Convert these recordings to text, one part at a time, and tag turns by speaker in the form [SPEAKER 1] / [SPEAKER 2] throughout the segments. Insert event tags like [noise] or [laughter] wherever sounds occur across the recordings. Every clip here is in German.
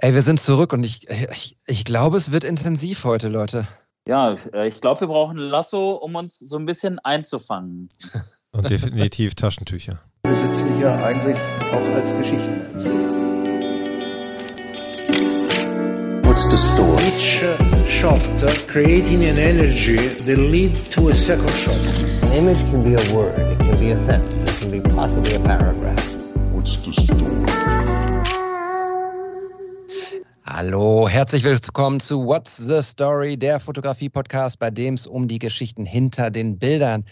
[SPEAKER 1] Ey, wir sind zurück und ich, ich, ich glaube, es wird intensiv heute, Leute.
[SPEAKER 2] Ja, äh, ich glaube, wir brauchen ein Lasso, um uns so ein bisschen einzufangen. [laughs]
[SPEAKER 3] Und definitiv Taschentücher.
[SPEAKER 4] Wir sitzen hier eigentlich auch als Geschichtenerzähler.
[SPEAKER 5] What's the story?
[SPEAKER 6] Each uh, shot uh, creating an energy that lead to a second shot.
[SPEAKER 7] An image can be a word, it can be a sentence, it can be possibly a paragraph.
[SPEAKER 5] What's the story?
[SPEAKER 1] Hallo, herzlich willkommen zu What's the Story, der Fotografie-Podcast, bei dem es um die Geschichten hinter den Bildern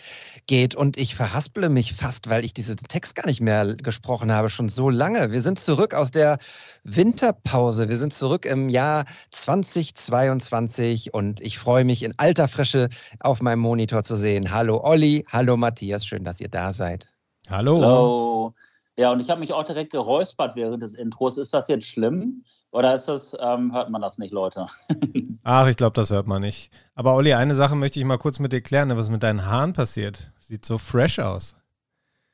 [SPEAKER 1] geht. Und ich verhaspele mich fast, weil ich diesen Text gar nicht mehr gesprochen habe, schon so lange. Wir sind zurück aus der Winterpause. Wir sind zurück im Jahr 2022 und ich freue mich in alter Frische auf meinem Monitor zu sehen. Hallo Olli, hallo Matthias, schön, dass ihr da seid.
[SPEAKER 3] Hallo.
[SPEAKER 2] Hallo. Ja, und ich habe mich auch direkt geräuspert während des Intros. Ist das jetzt schlimm? Oder ist das, ähm, hört man das nicht, Leute? [laughs]
[SPEAKER 3] Ach, ich glaube, das hört man nicht. Aber Olli, eine Sache möchte ich mal kurz mit dir klären. Was ist mit deinen Haaren passiert? Sieht so fresh aus.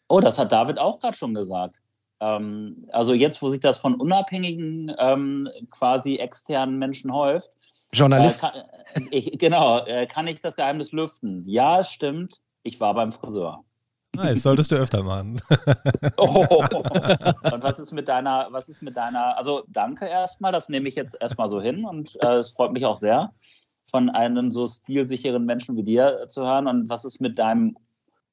[SPEAKER 2] Oh, das hat David auch gerade schon gesagt. Ähm, also jetzt, wo sich das von unabhängigen, ähm, quasi externen Menschen häuft.
[SPEAKER 1] Journalist.
[SPEAKER 2] Äh, kann, ich, genau, äh, kann ich das Geheimnis lüften? Ja, es stimmt. Ich war beim Friseur.
[SPEAKER 3] Nice, solltest du öfter machen. [laughs]
[SPEAKER 2] oh. Und was ist mit deiner, was ist mit deiner, also danke erstmal, das nehme ich jetzt erstmal so hin und äh, es freut mich auch sehr, von einem so stilsicheren Menschen wie dir zu hören. Und was ist mit deinem,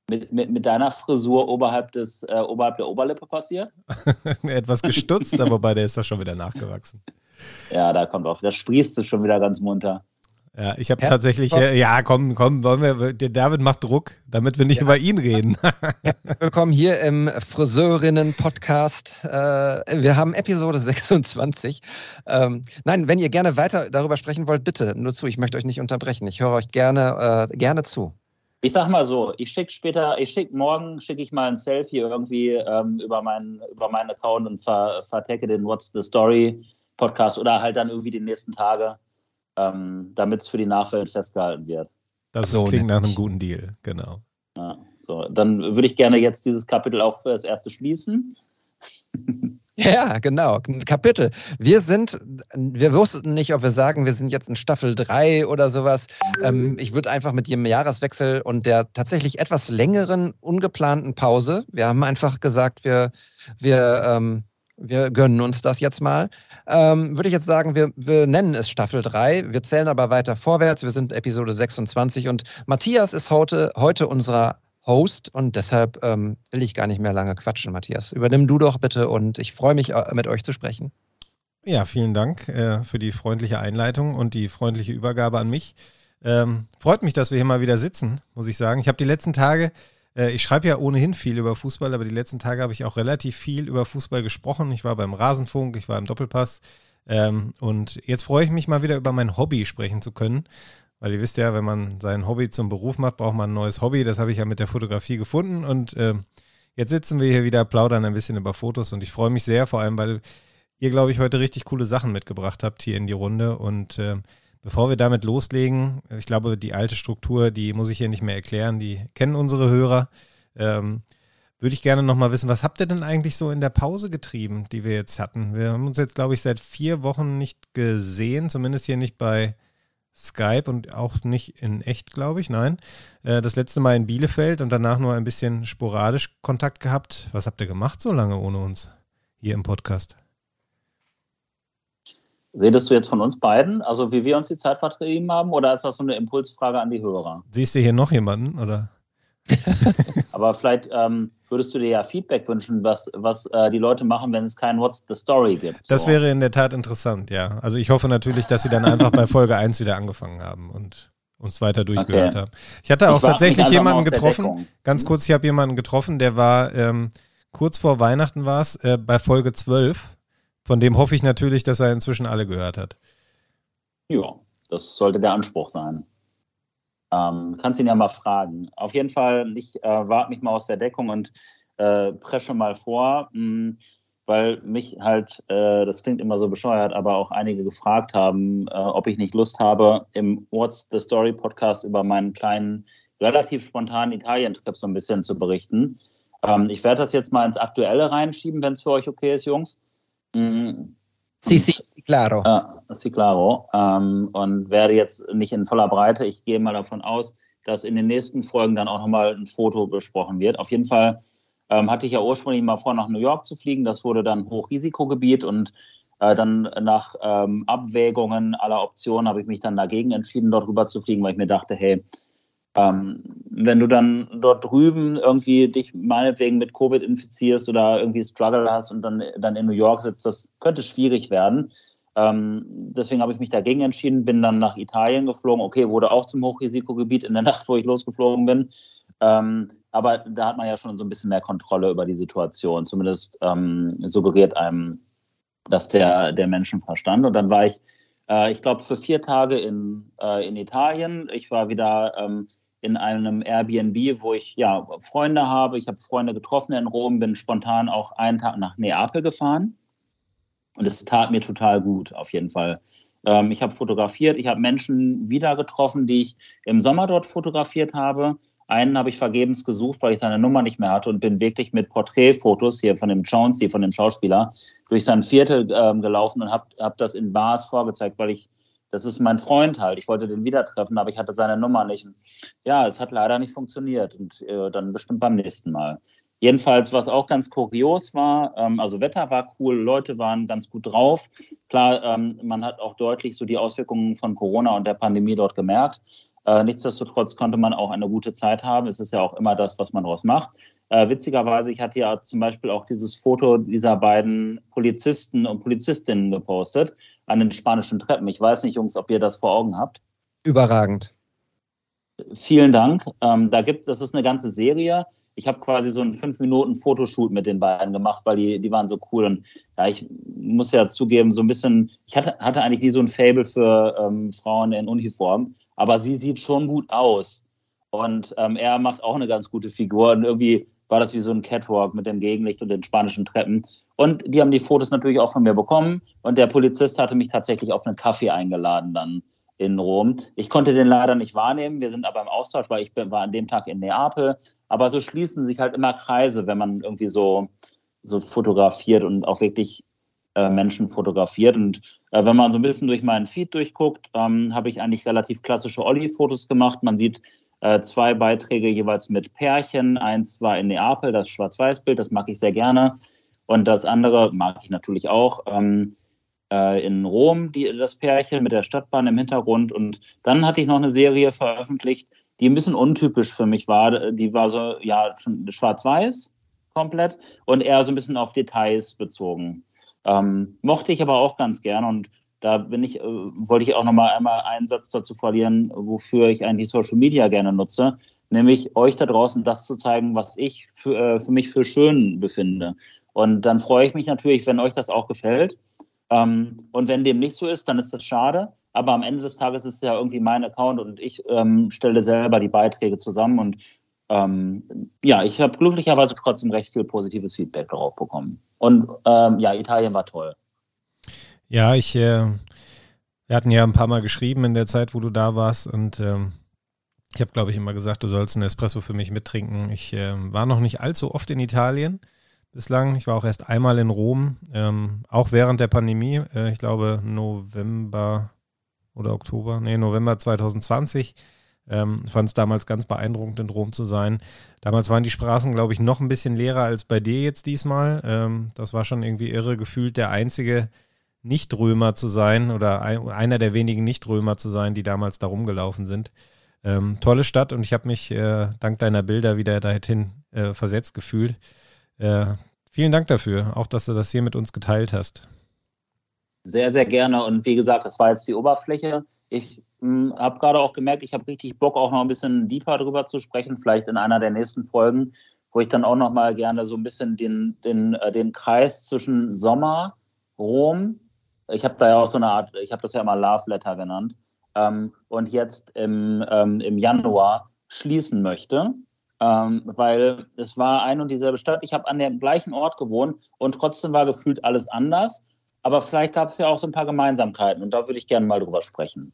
[SPEAKER 2] mit, mit, mit deiner Frisur oberhalb des, äh, oberhalb der Oberlippe passiert? [laughs]
[SPEAKER 3] Etwas gestutzt, aber bei der ist doch schon wieder nachgewachsen.
[SPEAKER 2] Ja, da kommt auch, da sprießt es schon wieder ganz munter.
[SPEAKER 3] Ja, ich habe tatsächlich, äh, ja, komm, komm, wollen wir, der David macht Druck, damit wir nicht ja. über ihn reden. [laughs]
[SPEAKER 1] Willkommen hier im Friseurinnen-Podcast. Äh, wir haben Episode [laughs] 26. Ähm, nein, wenn ihr gerne weiter darüber sprechen wollt, bitte nur zu. Ich möchte euch nicht unterbrechen. Ich höre euch gerne, äh, gerne zu.
[SPEAKER 2] Ich sag mal so, ich schicke später, ich schicke morgen, schicke ich mal ein Selfie irgendwie ähm, über, meinen, über meinen Account und ver, vertecke den What's the Story Podcast oder halt dann irgendwie die nächsten Tage ähm, damit es für die Nachwelt festgehalten wird.
[SPEAKER 3] Das so, klingt nach einem guten Deal, genau.
[SPEAKER 2] Ja, so, dann würde ich gerne jetzt dieses Kapitel auch für das erste schließen. [laughs]
[SPEAKER 1] Ja, genau. Kapitel. Wir sind, wir wussten nicht, ob wir sagen, wir sind jetzt in Staffel 3 oder sowas. Ähm, ich würde einfach mit jedem Jahreswechsel und der tatsächlich etwas längeren, ungeplanten Pause, wir haben einfach gesagt, wir, wir, ähm, wir gönnen uns das jetzt mal, ähm, würde ich jetzt sagen, wir, wir nennen es Staffel 3. Wir zählen aber weiter vorwärts. Wir sind Episode 26 und Matthias ist heute, heute unser Host und deshalb ähm, will ich gar nicht mehr lange quatschen, Matthias. Übernimm du doch bitte und ich freue mich, äh, mit euch zu sprechen.
[SPEAKER 3] Ja, vielen Dank äh, für die freundliche Einleitung und die freundliche Übergabe an mich. Ähm, freut mich, dass wir hier mal wieder sitzen, muss ich sagen. Ich habe die letzten Tage ich schreibe ja ohnehin viel über Fußball, aber die letzten Tage habe ich auch relativ viel über Fußball gesprochen. Ich war beim Rasenfunk, ich war im Doppelpass. Ähm, und jetzt freue ich mich mal wieder über mein Hobby sprechen zu können. Weil ihr wisst ja, wenn man sein Hobby zum Beruf macht, braucht man ein neues Hobby. Das habe ich ja mit der Fotografie gefunden. Und äh, jetzt sitzen wir hier wieder, plaudern ein bisschen über Fotos. Und ich freue mich sehr, vor allem, weil ihr, glaube ich, heute richtig coole Sachen mitgebracht habt hier in die Runde. Und äh, Bevor wir damit loslegen, ich glaube, die alte Struktur, die muss ich hier nicht mehr erklären, die kennen unsere Hörer. Ähm, würde ich gerne nochmal wissen, was habt ihr denn eigentlich so in der Pause getrieben, die wir jetzt hatten? Wir haben uns jetzt, glaube ich, seit vier Wochen nicht gesehen, zumindest hier nicht bei Skype und auch nicht in echt, glaube ich, nein. Äh, das letzte Mal in Bielefeld und danach nur ein bisschen sporadisch Kontakt gehabt. Was habt ihr gemacht so lange ohne uns hier im Podcast?
[SPEAKER 2] Redest du jetzt von uns beiden, also wie wir uns die Zeit vertrieben haben, oder ist das so eine Impulsfrage an die Hörer?
[SPEAKER 3] Siehst du hier noch jemanden, oder? [laughs]
[SPEAKER 2] Aber vielleicht ähm, würdest du dir ja Feedback wünschen, was, was äh, die Leute machen, wenn es kein What's the Story gibt.
[SPEAKER 3] Das so. wäre in der Tat interessant, ja. Also ich hoffe natürlich, dass sie dann einfach bei Folge 1 wieder angefangen haben und uns weiter durchgehört okay. haben. Ich hatte auch ich tatsächlich jemanden getroffen, ganz hm? kurz, ich habe jemanden getroffen, der war ähm, kurz vor Weihnachten war es, äh, bei Folge 12 von dem hoffe ich natürlich, dass er inzwischen alle gehört hat.
[SPEAKER 2] Ja, das sollte der Anspruch sein. Ähm, kannst ihn ja mal fragen. Auf jeden Fall, ich äh, warte mich mal aus der Deckung und äh, presche mal vor, mh, hm, weil mich halt, äh, das klingt immer so bescheuert, aber auch einige gefragt haben, äh, ob ich nicht Lust habe, im What's the Story Podcast über meinen kleinen, relativ spontanen Italien-Trip so ein bisschen zu berichten. Ähm, ich werde das jetzt mal ins Aktuelle reinschieben, wenn es für euch okay ist, Jungs. Mhm.
[SPEAKER 1] Sí, sí, sí, claro.
[SPEAKER 2] Äh, sí, claro. Ähm, und werde jetzt nicht in voller Breite, ich gehe mal davon aus, dass in den nächsten Folgen dann auch nochmal ein Foto besprochen wird. Auf jeden Fall ähm, hatte ich ja ursprünglich mal vor, nach New York zu fliegen. Das wurde dann Hochrisikogebiet und äh, dann nach ähm, Abwägungen aller Optionen habe ich mich dann dagegen entschieden, dort rüber zu fliegen, weil ich mir dachte, hey, ähm, wenn du dann dort drüben irgendwie dich meinetwegen mit Covid infizierst oder irgendwie Struggle hast und dann, dann in New York sitzt, das könnte schwierig werden. Ähm, deswegen habe ich mich dagegen entschieden, bin dann nach Italien geflogen. Okay, wurde auch zum Hochrisikogebiet in der [laughs] Nacht, wo ich losgeflogen bin. Ähm, aber da hat man ja schon so ein bisschen mehr Kontrolle über die Situation. Zumindest ähm, suggeriert einem das der, der Menschenverstand. Und dann war ich, äh, ich glaube, für vier Tage in, äh, in Italien. Ich war wieder ähm, in einem Airbnb, wo ich ja Freunde habe. Ich habe Freunde getroffen in Rom, bin spontan auch einen Tag nach Neapel gefahren. Und es tat mir total gut, auf jeden Fall. Ähm, ich habe fotografiert, ich habe Menschen wieder getroffen, die ich im Sommer dort fotografiert habe. Einen habe ich vergebens gesucht, weil ich seine Nummer nicht mehr hatte und bin wirklich mit Porträtfotos hier von dem Jones, hier von dem Schauspieler, durch sein Viertel ähm, gelaufen und habe hab das in Bars vorgezeigt, weil ich, das ist mein Freund halt. Ich wollte den wieder treffen, aber ich hatte seine Nummer nicht. Und ja, es hat leider nicht funktioniert und äh, dann bestimmt beim nächsten Mal. Jedenfalls, was auch ganz kurios war, ähm, also Wetter war cool, Leute waren ganz gut drauf. Klar, ähm, man hat auch deutlich so die Auswirkungen von Corona und der Pandemie dort gemerkt. Äh, nichtsdestotrotz konnte man auch eine gute Zeit haben. Es ist ja auch immer das, was man daraus macht. Äh, witzigerweise, ich hatte ja zum Beispiel auch dieses Foto dieser beiden Polizisten und Polizistinnen gepostet an den spanischen Treppen. Ich weiß nicht, Jungs, ob ihr das vor Augen habt.
[SPEAKER 1] Überragend.
[SPEAKER 2] Vielen Dank. Ähm, da gibt das ist eine ganze Serie. Ich habe quasi so einen fünf Minuten Fotoshoot mit den beiden gemacht, weil die, die waren so cool. Und ja, ich muss ja zugeben, so ein bisschen, ich hatte, hatte eigentlich nie so ein Fable für ähm, Frauen in Uniform aber sie sieht schon gut aus. Und ähm, er macht auch eine ganz gute Figur. Und irgendwie war das wie so ein Catwalk mit dem Gegenlicht und den spanischen Treppen. Und die haben die Fotos natürlich auch von mir bekommen. Und der Polizist hatte mich tatsächlich auf einen Kaffee eingeladen dann in Rom. Ich konnte den leider nicht wahrnehmen. Wir sind aber im Austausch, weil ich war an dem Tag in Neapel. Aber so schließen sich halt immer Kreise, wenn man irgendwie so, so fotografiert und auch wirklich äh, Menschen fotografiert. Und äh, wenn man so ein bisschen durch meinen Feed durchguckt, ähm, habe ich eigentlich relativ klassische Olli-Fotos gemacht. Man sieht äh, zwei Beiträge jeweils mit Pärchen. Eins war in Neapel, das Schwarz-Weiß-Bild, das mag ich sehr gerne. Und das andere mag ich natürlich auch. Ähm, äh, in Rom, die, das Pärchen mit der Stadtbahn im Hintergrund. Und dann hatte ich noch eine Serie veröffentlicht, die ein bisschen untypisch für mich war. Die war so, ja, schon schwarz-weiß komplett und eher so ein bisschen auf Details bezogen. Ähm, mochte ich aber auch ganz gern und da bin ich, äh, wollte ich auch noch mal einmal einen Satz dazu verlieren, wofür ich eigentlich Social Media gerne nutze, nämlich euch da draußen das zu zeigen, was ich für, äh, für mich für schön befinde. Und dann freue ich mich natürlich, wenn euch das auch gefällt. Ähm, und wenn dem nicht so ist, dann ist das schade. Aber am Ende des Tages ist es ja irgendwie mein Account und ich ähm, stelle selber die Beiträge zusammen und ähm, ja, ich habe glücklicherweise trotzdem recht viel positives Feedback darauf bekommen. Und ähm, ja, Italien war toll.
[SPEAKER 3] Ja, ich, äh, wir hatten ja ein paar Mal geschrieben in der Zeit, wo du da warst und ähm, ich habe, glaube ich, immer gesagt, du sollst einen Espresso für mich mittrinken. Ich äh, war noch nicht allzu oft in Italien bislang. Ich war auch erst einmal in Rom, ähm, auch während der Pandemie. Äh, ich glaube November oder Oktober, nee, November 2020. Ähm, Fand es damals ganz beeindruckend, in Rom zu sein. Damals waren die Straßen, glaube ich, noch ein bisschen leerer als bei dir jetzt diesmal. Ähm, das war schon irgendwie irre, gefühlt der einzige Nicht-Römer zu sein oder ein, einer der wenigen Nicht-Römer zu sein, die damals da rumgelaufen sind. Ähm, tolle Stadt und ich habe mich äh, dank deiner Bilder wieder dahin äh, versetzt gefühlt. Äh, vielen Dank dafür, auch dass du das hier mit uns geteilt hast.
[SPEAKER 2] Sehr, sehr gerne. Und wie gesagt, das war jetzt die Oberfläche. Ich habe gerade auch gemerkt, ich habe richtig Bock, auch noch ein bisschen deeper drüber zu sprechen, vielleicht in einer der nächsten Folgen, wo ich dann auch noch mal gerne so ein bisschen den, den, äh, den Kreis zwischen Sommer, Rom, ich habe da ja auch so eine Art, ich habe das ja mal Love Letter genannt, ähm, und jetzt im, ähm, im Januar schließen möchte. Ähm, weil es war ein und dieselbe Stadt. Ich habe an dem gleichen Ort gewohnt und trotzdem war gefühlt alles anders. Aber vielleicht gab es ja auch so ein paar Gemeinsamkeiten und da würde ich gerne mal drüber sprechen.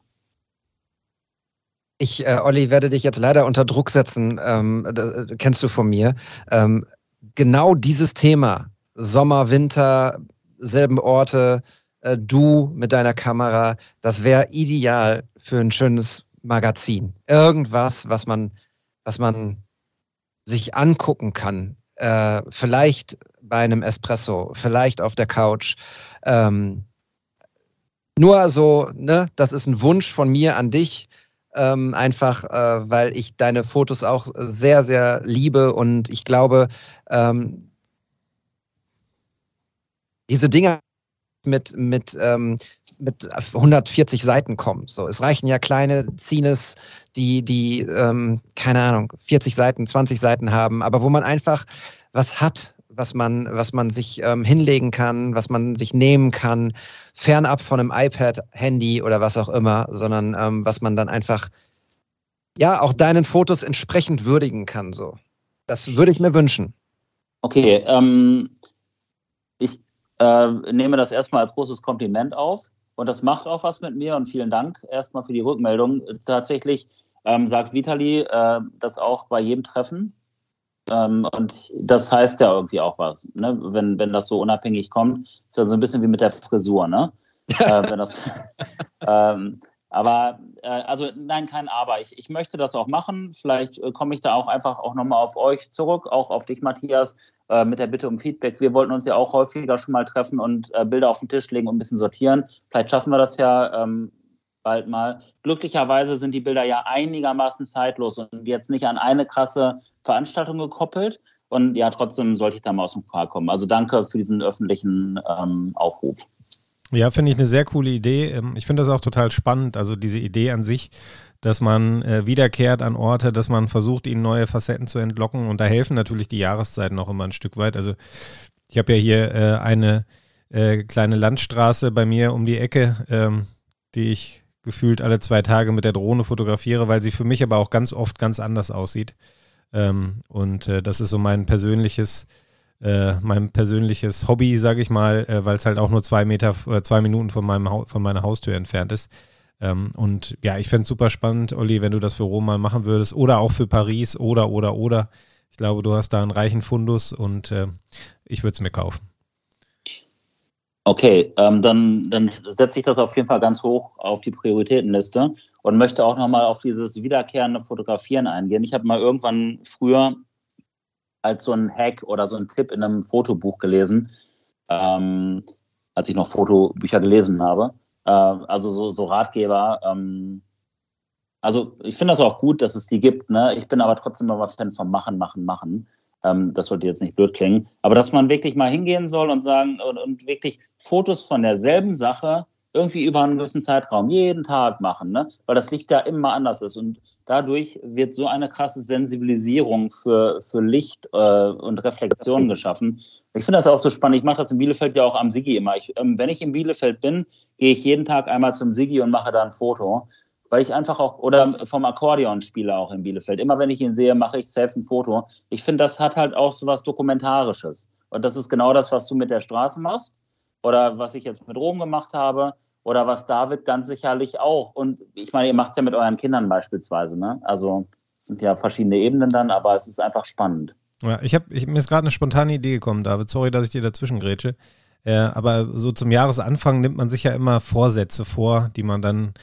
[SPEAKER 1] Ich, äh, Olli, werde dich jetzt leider unter Druck setzen, ähm, das, kennst du von mir. Ähm, genau dieses Thema, Sommer, Winter, selben Orte, äh, du mit deiner Kamera, das wäre ideal für ein schönes Magazin. Irgendwas, was man, was man sich angucken kann. Äh, vielleicht bei einem Espresso, vielleicht auf der Couch. Ähm, nur so, ne, das ist ein Wunsch von mir an dich. Ähm, einfach, äh, weil ich deine Fotos auch sehr, sehr liebe und ich glaube, ähm, diese Dinge mit, mit, ähm, mit 140 Seiten kommen. So, es reichen ja kleine Zines, die, die, ähm, keine Ahnung, 40 Seiten, 20 Seiten haben, aber wo man einfach was hat, was man, was man sich ähm, hinlegen kann, was man sich nehmen kann, fernab von einem iPad, Handy oder was auch immer, sondern ähm, was man dann einfach ja auch deinen Fotos entsprechend würdigen kann. So, das würde ich mir wünschen.
[SPEAKER 2] Okay, ähm, ich äh, nehme das erstmal als großes Kompliment auf und das macht auch was mit mir und vielen Dank erstmal für die Rückmeldung. Tatsächlich ähm, sagt Vitali äh, das auch bei jedem Treffen. Ähm, und das heißt ja irgendwie auch was, ne? wenn, wenn das so unabhängig kommt. Ist ja so ein bisschen wie mit der Frisur, ne? [laughs] äh, das, [laughs] ähm, aber äh, also nein, kein Aber. Ich, ich möchte das auch machen. Vielleicht äh, komme ich da auch einfach auch nochmal auf euch zurück, auch auf dich, Matthias, äh, mit der Bitte um Feedback. Wir wollten uns ja auch häufiger schon mal treffen und äh, Bilder auf den Tisch legen und ein bisschen sortieren. Vielleicht schaffen wir das ja ähm, bald mal. Glücklicherweise sind die Bilder ja einigermaßen zeitlos und jetzt nicht an eine krasse Veranstaltung gekoppelt. Und ja, trotzdem sollte ich da mal aus dem Park kommen. Also danke für diesen öffentlichen ähm, Aufruf.
[SPEAKER 3] Ja, finde ich eine sehr coole Idee. Ähm, ich finde das auch total spannend, also diese Idee an sich, dass man äh, wiederkehrt an Orte, dass man versucht, ihnen neue Facetten zu entlocken. Und da helfen natürlich die Jahreszeiten auch immer ein Stück weit. Also ich habe ja hier äh, eine äh, kleine Landstraße bei mir um die Ecke, ähm, die ich gefühlt alle zwei Tage mit der Drohne fotografiere, weil sie für mich aber auch ganz oft ganz anders aussieht. Ähm, und äh, das ist so mein persönliches äh, mein persönliches Hobby, sage ich mal, äh, weil es halt auch nur zwei Meter, äh, zwei Minuten von, meinem von meiner Haustür entfernt ist. Ähm, und ja, ich fände es super spannend, Olli, wenn du das für Rom mal machen würdest oder auch für Paris oder, oder, oder. Ich glaube, du hast da einen reichen Fundus und äh, ich würde es mir kaufen.
[SPEAKER 2] Okay, ähm, dann, dann setze ich das auf jeden Fall ganz hoch auf die Prioritätenliste und möchte auch nochmal auf dieses wiederkehrende Fotografieren eingehen. Ich habe mal irgendwann früher als so ein Hack oder so ein Tipp in einem Fotobuch gelesen, ähm, als ich noch Fotobücher gelesen habe. Äh, also so, so Ratgeber. Ähm, also ich finde das auch gut, dass es die gibt. Ne? Ich bin aber trotzdem immer Fan von Machen, Machen, Machen. Ähm, das sollte jetzt nicht blöd klingen. Aber dass man wirklich mal hingehen soll und sagen und, und wirklich Fotos von derselben Sache irgendwie über einen gewissen Zeitraum jeden Tag machen, ne? weil das Licht ja immer anders ist. Und dadurch wird so eine krasse Sensibilisierung für, für Licht äh, und Reflexion geschaffen. Ich finde das auch so spannend. Ich mache das in Bielefeld ja auch am Sigi immer. Ich, ähm, wenn ich in Bielefeld bin, gehe ich jeden Tag einmal zum Sigi und mache da ein Foto. Weil ich einfach auch, oder vom Akkordeonspieler auch in Bielefeld. Immer wenn ich ihn sehe, mache ich selbst ein Foto. Ich finde, das hat halt auch so was Dokumentarisches. Und das ist genau das, was du mit der Straße machst. Oder was ich jetzt mit Rom gemacht habe oder was David ganz sicherlich auch. Und ich meine, ihr macht es ja mit euren Kindern beispielsweise, ne? Also es sind ja verschiedene Ebenen dann, aber es ist einfach spannend.
[SPEAKER 3] Ja, ich habe, mir ist gerade eine spontane Idee gekommen, David. Sorry, dass ich dir dazwischen grätsche. Äh, aber so zum Jahresanfang nimmt man sich ja immer Vorsätze vor, die man dann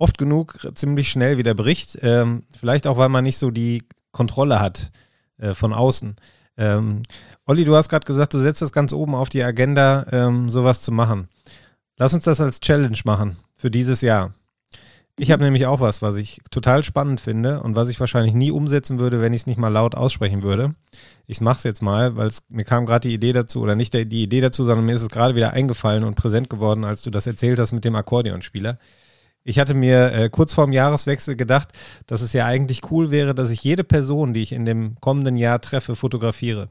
[SPEAKER 3] oft genug ziemlich schnell wieder bricht. Ähm, vielleicht auch, weil man nicht so die Kontrolle hat äh, von außen. Ähm, Olli, du hast gerade gesagt, du setzt das ganz oben auf die Agenda, ähm, sowas zu machen. Lass uns das als Challenge machen für dieses Jahr. Ich habe nämlich auch was, was ich total spannend finde und was ich wahrscheinlich nie umsetzen würde, wenn ich es nicht mal laut aussprechen würde. Ich mache es jetzt mal, weil mir kam gerade die Idee dazu, oder nicht die Idee dazu, sondern mir ist es gerade wieder eingefallen und präsent geworden, als du das erzählt hast mit dem Akkordeonspieler. Ich hatte mir äh, kurz vorm Jahreswechsel gedacht, dass es ja eigentlich cool wäre, dass ich jede Person, die ich in dem kommenden Jahr treffe, fotografiere.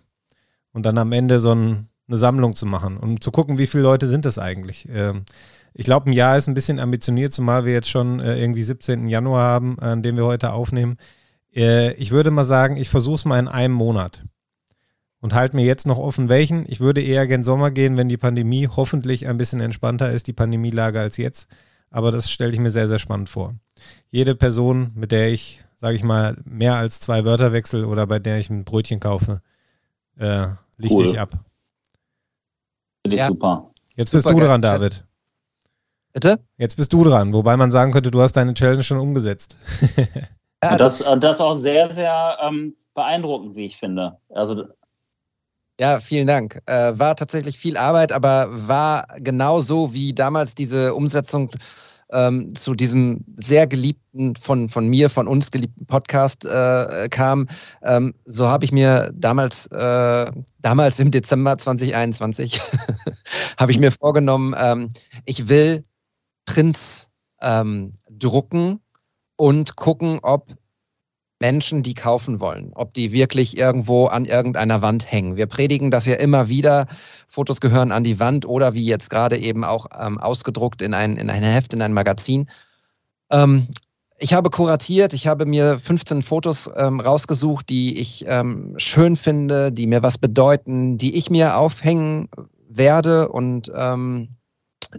[SPEAKER 3] Und dann am Ende so ein eine Sammlung zu machen und zu gucken, wie viele Leute sind das eigentlich. Ähm, ich glaube, ein Jahr ist ein bisschen ambitioniert, zumal wir jetzt schon äh, irgendwie 17. Januar haben, an dem wir heute aufnehmen. Äh, ich würde mal sagen, ich versuche es mal in einem Monat und halte mir jetzt noch offen, welchen. Ich würde eher gen Sommer gehen, wenn die Pandemie hoffentlich ein bisschen entspannter ist, die Pandemielage als jetzt. Aber das stelle ich mir sehr, sehr spannend vor. Jede Person, mit der ich, sage ich mal, mehr als zwei Wörter wechsle oder bei der ich ein Brötchen kaufe, äh, lichte cool. ich ab.
[SPEAKER 2] Finde ich ja. super.
[SPEAKER 3] Jetzt bist super du dran, David.
[SPEAKER 1] Bitte?
[SPEAKER 3] Jetzt bist du dran, wobei man sagen könnte, du hast deine Challenge schon umgesetzt. [laughs]
[SPEAKER 2] ja, und das, das ist auch sehr, sehr ähm, beeindruckend, wie ich finde. Also
[SPEAKER 1] ja, vielen Dank. Äh, war tatsächlich viel Arbeit, aber war genauso wie damals diese Umsetzung ähm, zu diesem sehr geliebten, von, von mir, von uns geliebten Podcast äh, kam. Ähm, so habe ich mir damals, äh, damals im Dezember 2021, [laughs] habe ich mir vorgenommen, ähm, ich will Prints ähm, drucken und gucken, ob Menschen die kaufen wollen, ob die wirklich irgendwo an irgendeiner Wand hängen. Wir predigen das ja immer wieder. Fotos gehören an die Wand oder wie jetzt gerade eben auch ähm, ausgedruckt in ein, in ein Heft, in ein Magazin. Ähm, ich habe kuratiert, ich habe mir 15 Fotos ähm, rausgesucht, die ich ähm, schön finde, die mir was bedeuten, die ich mir aufhängen werde und ähm,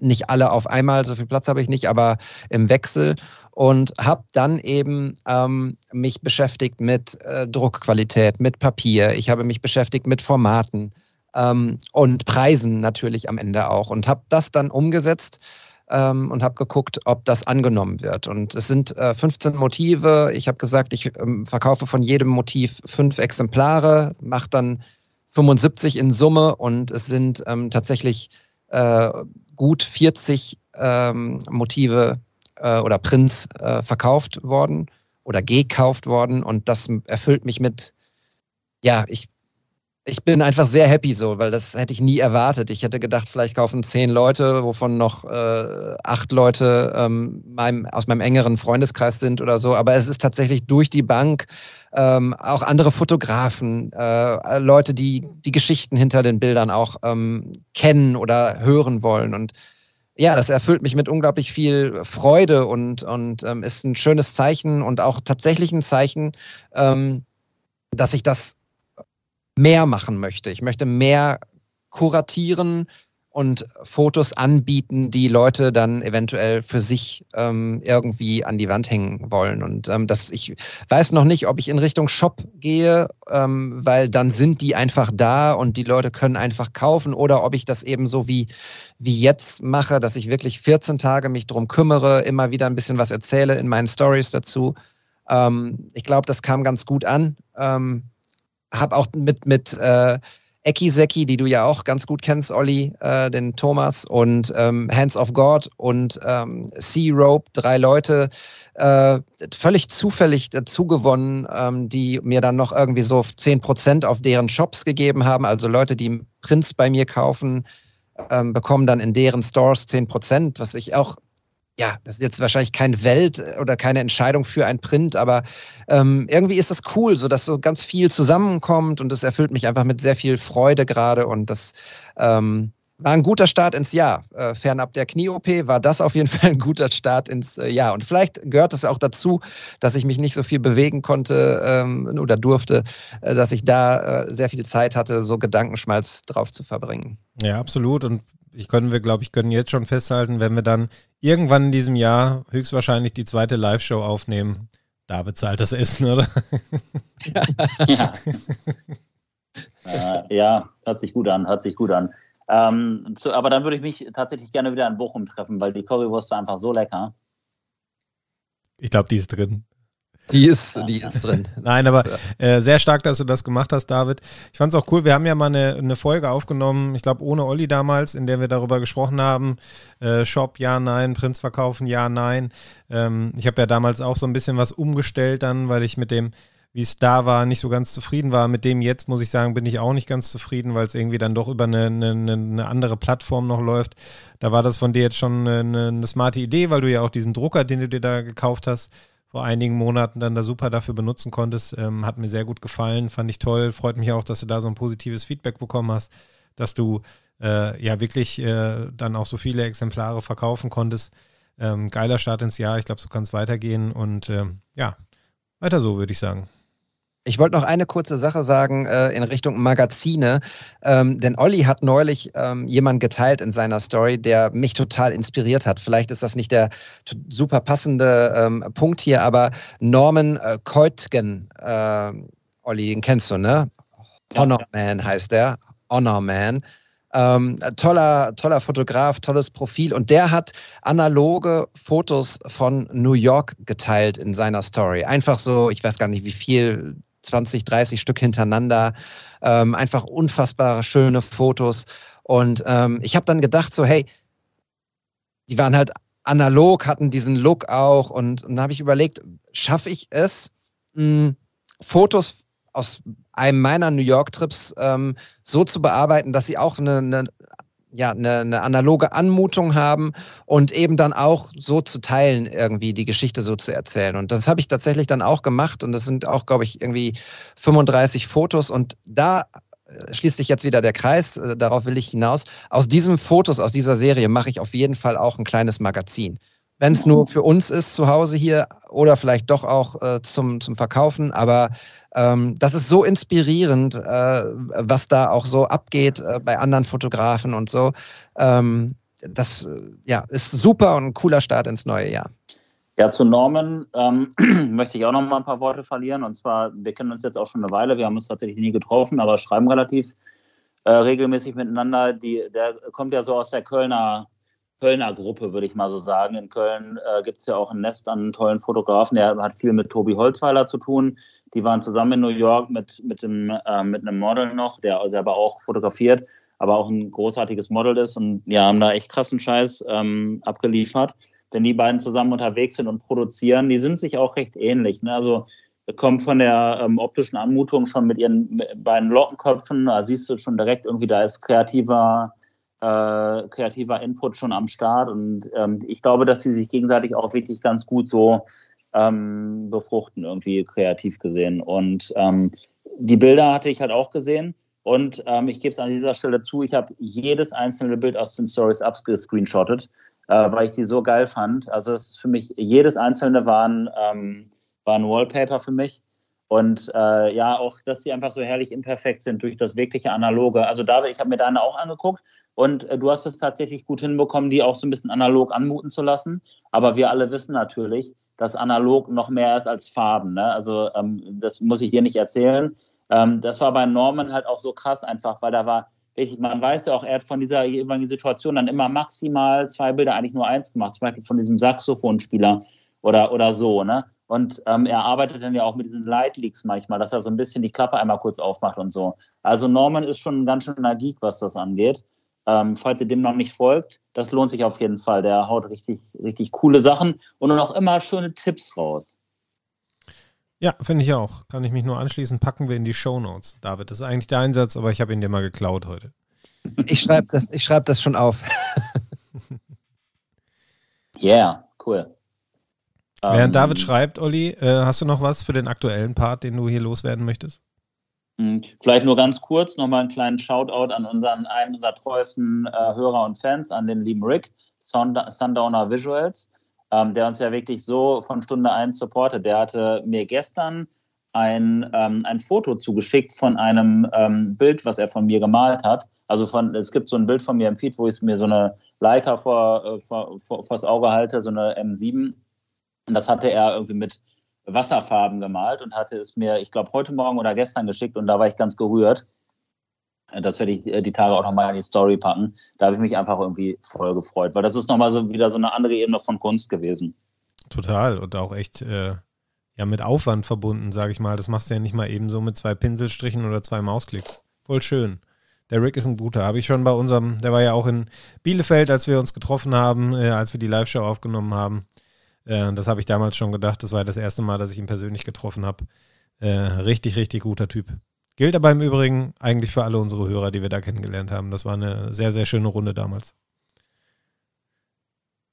[SPEAKER 1] nicht alle auf einmal, so viel Platz habe ich nicht, aber im Wechsel und habe dann eben ähm, mich beschäftigt mit äh, Druckqualität, mit Papier. Ich habe mich beschäftigt mit Formaten ähm, und Preisen natürlich am Ende auch und habe das dann umgesetzt ähm, und habe geguckt, ob das angenommen wird. Und es sind äh, 15 Motive. Ich habe gesagt, ich ähm, verkaufe von jedem Motiv fünf Exemplare, mache dann 75 in Summe und es sind ähm, tatsächlich äh, gut 40 ähm, Motive äh, oder Prinz äh, verkauft worden oder gekauft worden und das erfüllt mich mit, ja, ich, ich bin einfach sehr happy so, weil das hätte ich nie erwartet. Ich hätte gedacht, vielleicht kaufen zehn Leute, wovon noch äh, acht Leute ähm, meinem, aus meinem engeren Freundeskreis sind oder so. Aber es ist tatsächlich durch die Bank ähm, auch andere Fotografen, äh, Leute, die die Geschichten hinter den Bildern auch ähm, kennen oder hören wollen. Und ja, das erfüllt mich mit unglaublich viel Freude und, und ähm, ist ein schönes Zeichen und auch tatsächlich ein Zeichen, ähm, dass ich das mehr machen möchte. Ich möchte mehr kuratieren, und Fotos anbieten, die Leute dann eventuell für sich ähm, irgendwie an die Wand hängen wollen. Und ähm, das, ich weiß noch nicht, ob ich in Richtung Shop gehe, ähm, weil dann sind die einfach da und die Leute können einfach kaufen oder ob ich das eben so wie, wie jetzt mache, dass ich wirklich 14 Tage mich drum kümmere, immer wieder ein bisschen was erzähle in meinen Stories dazu. Ähm, ich glaube, das kam ganz gut an. Ähm, habe auch mit, mit äh, Eki Seki, die du ja auch ganz gut kennst, Olli, äh, den Thomas und ähm, Hands of God und ähm, Sea Rope, drei Leute, äh, völlig zufällig dazu gewonnen, ähm, die mir dann noch irgendwie so 10% auf deren Shops gegeben haben. Also Leute, die Prints bei mir kaufen, ähm, bekommen dann in deren Stores 10%, was ich auch ja, das ist jetzt wahrscheinlich kein Welt äh, oder keine Entscheidung für ein Print, aber ähm, irgendwie ist es cool, so dass so ganz viel zusammenkommt und es erfüllt mich einfach mit sehr viel Freude gerade und das ähm, war ein guter Start ins Jahr. Äh, fernab der Knie-OP war das auf jeden [laughs] Fall ein guter Start ins äh, Jahr. Und vielleicht gehört es auch dazu, dass ich mich nicht so viel bewegen konnte ähm, oder durfte, äh, dass ich da äh, sehr viel Zeit hatte, so Gedankenschmalz drauf zu verbringen.
[SPEAKER 3] Ja, absolut. Und ich können wir, glaube ich, können jetzt schon festhalten, wenn wir dann irgendwann in diesem Jahr höchstwahrscheinlich die zweite Live-Show aufnehmen, da bezahlt das Essen, oder? [laughs]
[SPEAKER 2] ja. äh, ja, hört sich gut an, hört sich gut an. Ähm, zu, aber dann würde ich mich tatsächlich gerne wieder in Bochum treffen, weil die Currywurst war einfach so lecker.
[SPEAKER 3] Ich glaube, die ist drin.
[SPEAKER 1] Die ist, die ist drin. [laughs]
[SPEAKER 3] Nein, aber [laughs] äh, sehr stark, dass du das gemacht hast, David. Ich fand es auch cool. Wir haben ja mal eine, eine Folge aufgenommen, ich glaube ohne Olli damals, in der wir darüber gesprochen haben. Äh, Shop, ja, nein. Prinz verkaufen, ja, nein. Ähm, ich habe ja damals auch so ein bisschen was umgestellt dann, weil ich mit dem, wie es da war, nicht so ganz zufrieden war. Mit dem jetzt, muss ich sagen, bin ich auch nicht ganz zufrieden, weil es irgendwie dann doch über eine, eine, eine, andere Plattform noch läuft. Da war das von dir jetzt schon eine, eine smarte Idee, weil du ja auch diesen Drucker, den du dir da gekauft hast, vor einigen Monaten dann da super dafür benutzen konntest. Ähm, hat mir sehr gut gefallen, fand ich toll. Freut mich auch, dass du da so ein positives Feedback bekommen hast, dass du äh, ja wirklich äh, dann auch so viele Exemplare verkaufen konntest. Ähm, geiler Start ins Jahr. Ich glaube, so kann es weitergehen und ähm, ja, weiter so, würde ich sagen.
[SPEAKER 1] Ich wollte noch eine kurze Sache sagen äh, in Richtung Magazine, ähm, denn Olli hat neulich ähm, jemanden geteilt in seiner Story, der mich total inspiriert hat. Vielleicht ist das nicht der super passende ähm, Punkt hier, aber Norman äh, Keutgen, äh, Olli, den kennst du, ne? Honor Man heißt der, Honor Man. Ähm, toller, toller Fotograf, tolles Profil. Und der hat analoge Fotos von New York geteilt in seiner Story. Einfach so, ich weiß gar nicht wie viel, 20, 30 Stück hintereinander. Ähm, einfach unfassbar schöne Fotos. Und ähm, ich habe dann gedacht, so, hey, die waren halt analog, hatten diesen Look auch. Und, und dann habe ich überlegt, schaffe ich es, mh, Fotos aus einem meiner New York-Trips ähm, so zu bearbeiten, dass sie auch eine, eine ja, eine, eine, analoge Anmutung haben und eben dann auch so zu teilen, irgendwie die Geschichte so zu erzählen. Und das habe ich tatsächlich dann auch gemacht und das sind auch, glaube ich, irgendwie 35 Fotos und da äh, schließt sich jetzt wieder der Kreis, äh, darauf will ich hinaus. Aus diesen Fotos, aus dieser Serie mache ich auf jeden Fall auch ein kleines Magazin wenn es nur für uns ist zu Hause hier oder vielleicht doch auch äh, zum, zum Verkaufen. Aber ähm, das ist so inspirierend, äh, was da auch so abgeht äh, bei anderen Fotografen und so. Ähm, das ja, ist super und ein cooler Start ins neue Jahr.
[SPEAKER 2] Ja, zu Norman ähm, [clears throat] möchte ich auch noch mal ein paar Worte verlieren. Und zwar, wir kennen uns jetzt auch schon eine Weile, wir haben uns tatsächlich nie getroffen, aber schreiben relativ äh, regelmäßig miteinander. Die, der kommt ja so aus der Kölner Kölner Gruppe, würde ich mal so sagen. In Köln äh, gibt es ja auch ein Nest an tollen Fotografen. Der hat viel mit Tobi Holzweiler zu tun. Die waren zusammen in New York mit, mit, dem, äh, mit einem Model noch, der selber auch fotografiert, aber auch ein großartiges Model ist. Und ja, haben da echt krassen Scheiß ähm, abgeliefert. Wenn die beiden zusammen unterwegs sind und produzieren, die sind sich auch recht ähnlich. Ne? Also kommen von der ähm, optischen Anmutung schon mit ihren beiden Lockenköpfen. Da siehst du schon direkt irgendwie, da ist kreativer äh, kreativer Input schon am Start. Und ähm, ich glaube, dass sie sich gegenseitig auch wirklich ganz gut so ähm, befruchten, irgendwie kreativ gesehen. Und ähm, die Bilder hatte ich halt auch gesehen. Und ähm, ich gebe es an dieser Stelle zu, ich habe jedes einzelne Bild aus den Stories abgescreenshottet, äh, weil ich die so geil fand. Also es ist für mich, jedes einzelne war ein, ähm, war ein Wallpaper für mich. Und äh, ja, auch, dass sie einfach so herrlich imperfekt sind durch das wirkliche Analoge. Also David, ich habe mir deine auch angeguckt und äh, du hast es tatsächlich gut hinbekommen, die auch so ein bisschen analog anmuten zu lassen. Aber wir alle wissen natürlich, dass analog noch mehr ist als Farben. Ne? Also ähm, das muss ich dir nicht erzählen. Ähm, das war bei Norman halt auch so krass einfach, weil da war, richtig, man weiß ja auch, er hat von dieser Situation dann immer maximal zwei Bilder, eigentlich nur eins gemacht, zum Beispiel von diesem Saxophonspieler oder, oder so. Ne? Und ähm, er arbeitet dann ja auch mit diesen Light Leaks manchmal, dass er so ein bisschen die Klappe einmal kurz aufmacht und so. Also Norman ist schon ein ganz schöner Geek, was das angeht. Ähm, falls ihr dem noch nicht folgt, das lohnt sich auf jeden Fall. Der haut richtig, richtig coole Sachen und noch immer schöne Tipps raus.
[SPEAKER 3] Ja, finde ich auch. Kann ich mich nur anschließen. Packen wir in die Show Notes. David, das ist eigentlich der Einsatz, aber ich habe ihn dir mal geklaut heute.
[SPEAKER 1] Ich schreibe das, schreib das schon auf. [laughs]
[SPEAKER 2] yeah, cool.
[SPEAKER 3] Während ähm, David schreibt, Olli, äh, hast du noch was für den aktuellen Part, den du hier loswerden möchtest?
[SPEAKER 2] Hm, vielleicht nur ganz kurz nochmal einen kleinen Shoutout an unseren, einen unserer treuesten äh, Hörer und Fans, an den lieben Rick, Sundowner Visuals, ähm, der uns ja wirklich so von Stunde 1 supportet. Der hatte mir gestern ein, ähm, ein Foto zugeschickt von einem ähm, Bild, was er von mir gemalt hat. Also von, es gibt so ein Bild von mir im Feed, wo ich mir so eine Leica vor, äh, vor, vor, vors Auge halte, so eine M7 und das hatte er irgendwie mit Wasserfarben gemalt und hatte es mir, ich glaube, heute Morgen oder gestern geschickt und da war ich ganz gerührt. Das werde ich äh, die Tage auch nochmal in die Story packen. Da habe ich mich einfach irgendwie voll gefreut, weil das ist nochmal so wieder so eine andere Ebene von Kunst gewesen.
[SPEAKER 3] Total und auch echt äh, ja mit Aufwand verbunden, sage ich mal. Das machst du ja nicht mal eben so mit zwei Pinselstrichen oder zwei Mausklicks. Voll schön. Der Rick ist ein guter. Habe ich schon bei unserem, der war ja auch in Bielefeld, als wir uns getroffen haben, äh, als wir die Live-Show aufgenommen haben. Äh, das habe ich damals schon gedacht. Das war das erste Mal, dass ich ihn persönlich getroffen habe. Äh, richtig, richtig guter Typ. Gilt aber im Übrigen eigentlich für alle unsere Hörer, die wir da kennengelernt haben. Das war eine sehr, sehr schöne Runde damals.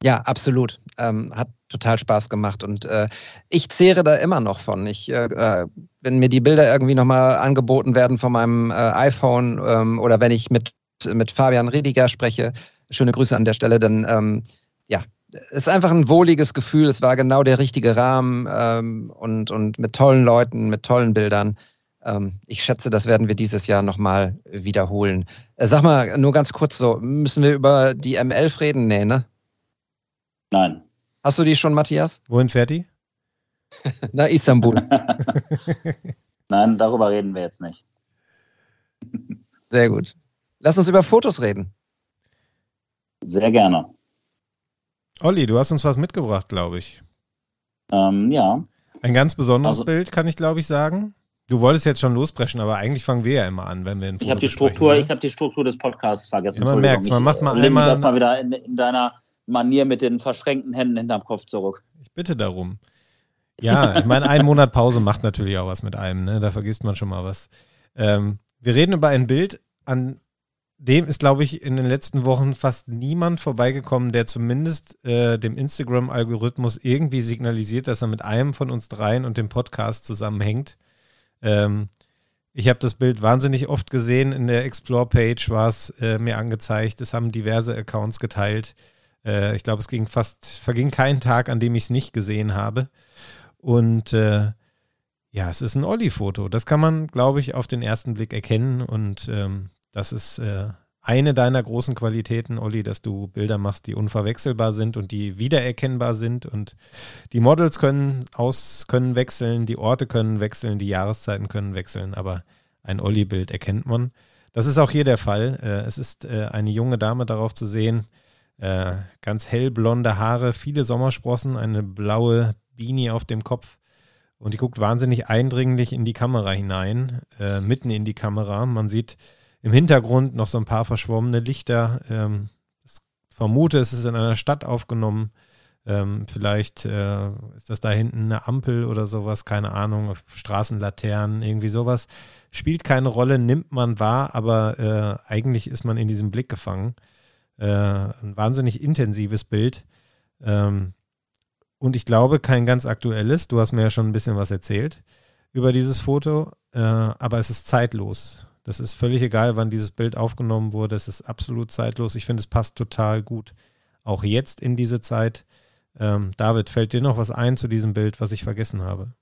[SPEAKER 1] Ja, absolut. Ähm, hat total Spaß gemacht und äh, ich zehre da immer noch von. Ich, äh, äh wenn mir die Bilder irgendwie nochmal angeboten werden von meinem äh, iPhone ähm, oder wenn ich mit, mit Fabian Rediger spreche, schöne Grüße an der Stelle, dann ähm, ja, es ist einfach ein wohliges Gefühl. Es war genau der richtige Rahmen ähm, und, und mit tollen Leuten, mit tollen Bildern. Ähm, ich schätze, das werden wir dieses Jahr nochmal wiederholen. Äh, sag mal, nur ganz kurz so, müssen wir über die M11 reden? Nee, ne?
[SPEAKER 2] Nein.
[SPEAKER 1] Hast du die schon, Matthias?
[SPEAKER 3] Wohin fährt die? [laughs]
[SPEAKER 1] Na, Istanbul. [laughs]
[SPEAKER 2] Nein, darüber reden wir jetzt nicht.
[SPEAKER 1] Sehr gut. Lass uns über Fotos reden.
[SPEAKER 2] Sehr gerne.
[SPEAKER 3] Olli, du hast uns was mitgebracht, glaube ich.
[SPEAKER 2] Ähm, ja.
[SPEAKER 3] Ein ganz besonderes
[SPEAKER 2] Also-
[SPEAKER 3] Bild, kann ich glaube ich sagen. Du wolltest jetzt schon losbrechen, aber eigentlich fangen wir ja immer an, wenn wir ein
[SPEAKER 2] Ich
[SPEAKER 3] Foto
[SPEAKER 2] habe die Struktur,
[SPEAKER 3] ne?
[SPEAKER 2] ich habe die Struktur des Podcasts vergessen.
[SPEAKER 3] Ja, man merkt's, man macht mal einmal-
[SPEAKER 2] erstmal wieder in, in deiner Manier mit den verschränkten Händen hinterm Kopf zurück.
[SPEAKER 3] Ich bitte darum. Ja, ich meine, ein Monat Pause macht natürlich auch was mit einem, ne? Da vergisst man schon mal was. Ähm, wir reden über ein Bild, an dem ist, glaube ich, in den letzten Wochen fast niemand vorbeigekommen, der zumindest äh, dem Instagram-Algorithmus irgendwie signalisiert, dass er mit einem von uns dreien und dem Podcast zusammenhängt. Ähm, ich habe das Bild wahnsinnig oft gesehen. In der Explore-Page war es äh, mir angezeigt. Es haben diverse Accounts geteilt. Äh, ich glaube, es ging fast, verging kein Tag, an dem ich es nicht gesehen habe. Und äh, ja, es ist ein Olli-Foto. Das kann man, glaube ich, auf den ersten Blick erkennen. Und ähm, das ist äh, eine deiner großen Qualitäten, Olli, dass du Bilder machst, die unverwechselbar sind und die wiedererkennbar sind. Und die Models können aus, können wechseln, die Orte können wechseln, die Jahreszeiten können wechseln, aber ein Olli-Bild erkennt man. Das ist auch hier der Fall. Äh, es ist äh, eine junge Dame darauf zu sehen. Äh, ganz hellblonde Haare, viele Sommersprossen, eine blaue Beanie auf dem Kopf. Und die guckt wahnsinnig eindringlich in die Kamera hinein, äh, mitten in die Kamera. Man sieht im Hintergrund noch so ein paar verschwommene Lichter. Ähm, ich vermute, es ist in einer Stadt aufgenommen. Ähm, vielleicht äh, ist das da hinten eine Ampel oder sowas, keine Ahnung, Straßenlaternen, irgendwie sowas. Spielt keine Rolle, nimmt man wahr, aber äh, eigentlich ist man in diesem Blick gefangen. Äh, ein wahnsinnig intensives Bild. Ähm, und ich glaube, kein ganz aktuelles. Du hast mir ja schon ein bisschen was erzählt über dieses Foto, äh, aber es ist zeitlos. Das ist völlig egal, wann dieses Bild aufgenommen wurde. Es ist absolut zeitlos. Ich finde, es passt total gut. Auch jetzt in diese Zeit. Ähm, David, fällt dir noch was ein zu diesem Bild, was ich vergessen habe?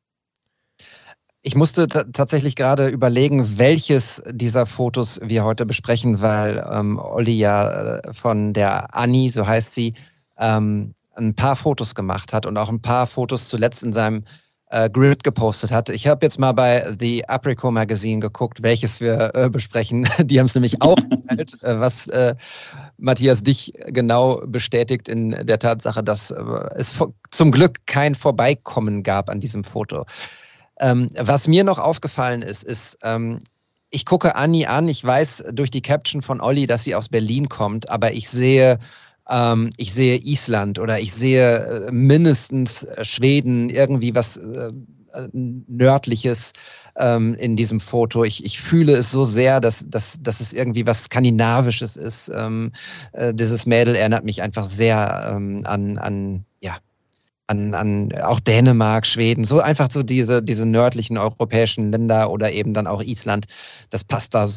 [SPEAKER 1] Ich musste ta- tatsächlich gerade überlegen, welches dieser Fotos wir heute besprechen, weil ähm, Olli ja äh, von der Annie, so heißt sie, ähm, ein paar Fotos gemacht hat und auch ein paar Fotos zuletzt in seinem äh, Grid gepostet hat. Ich habe jetzt mal bei The Apricot Magazine geguckt, welches wir äh, besprechen. [laughs] Die haben es nämlich [laughs] auch geteilt, äh, was äh, Matthias dich genau bestätigt in der Tatsache, dass äh, es zum Glück kein Vorbeikommen gab an diesem Foto. Ähm, was mir noch aufgefallen ist, ist, ähm, ich gucke Anni an, ich weiß durch die Caption von Olli, dass sie aus Berlin kommt, aber ich sehe, ähm, ich sehe Island oder ich sehe äh, mindestens äh, Schweden, irgendwie was äh, äh, nördliches ähm, in diesem Foto. Ich, ich fühle es so sehr, dass, dass, dass es irgendwie was Skandinavisches ist. Ähm, äh, dieses Mädel erinnert mich einfach sehr ähm, an, an, ja, an, an auch Dänemark, Schweden, so einfach so diese, diese nördlichen europäischen Länder oder eben dann auch Island, das passt da,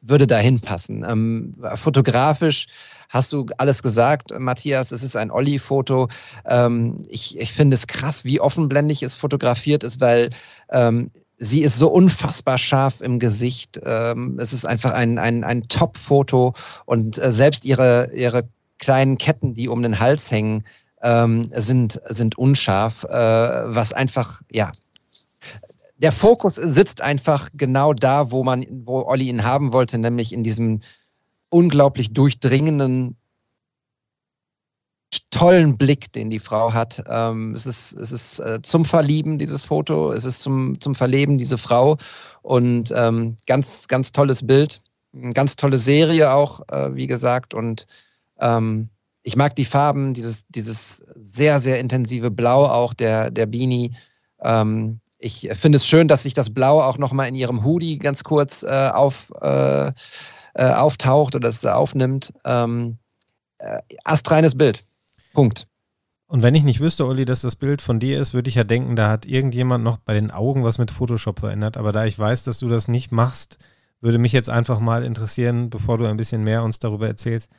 [SPEAKER 1] würde dahin passen. Ähm, fotografisch hast du alles gesagt, Matthias, es ist ein Olli-Foto. Ähm, ich, ich finde es krass, wie offenblendig es fotografiert ist, weil ähm, sie ist so unfassbar scharf im Gesicht. Ähm, es ist einfach ein, ein, ein Top-Foto und äh, selbst ihre, ihre kleinen Ketten, die um den Hals hängen, ähm, sind, sind unscharf, äh, was einfach, ja, der Fokus sitzt einfach genau da, wo man, wo Olli ihn haben wollte, nämlich in diesem unglaublich durchdringenden, tollen Blick, den die Frau hat. Ähm, es ist, es ist äh, zum Verlieben, dieses Foto, es ist zum, zum Verleben, diese Frau. Und ähm, ganz, ganz tolles Bild, eine ganz tolle Serie auch, äh, wie gesagt. Und ähm, ich mag die Farben, dieses, dieses sehr, sehr intensive Blau auch der, der Beanie. Ähm, ich finde es schön, dass sich das Blau auch nochmal in ihrem Hoodie ganz kurz äh, auf, äh, auftaucht oder es aufnimmt. Ähm, äh, astreines Bild. Punkt.
[SPEAKER 3] Und wenn ich nicht wüsste, Olli, dass das Bild von dir ist, würde ich ja denken, da hat irgendjemand noch bei den Augen was mit Photoshop verändert. Aber da ich weiß, dass du das nicht machst, würde mich jetzt einfach mal interessieren, bevor du ein bisschen mehr uns darüber erzählst,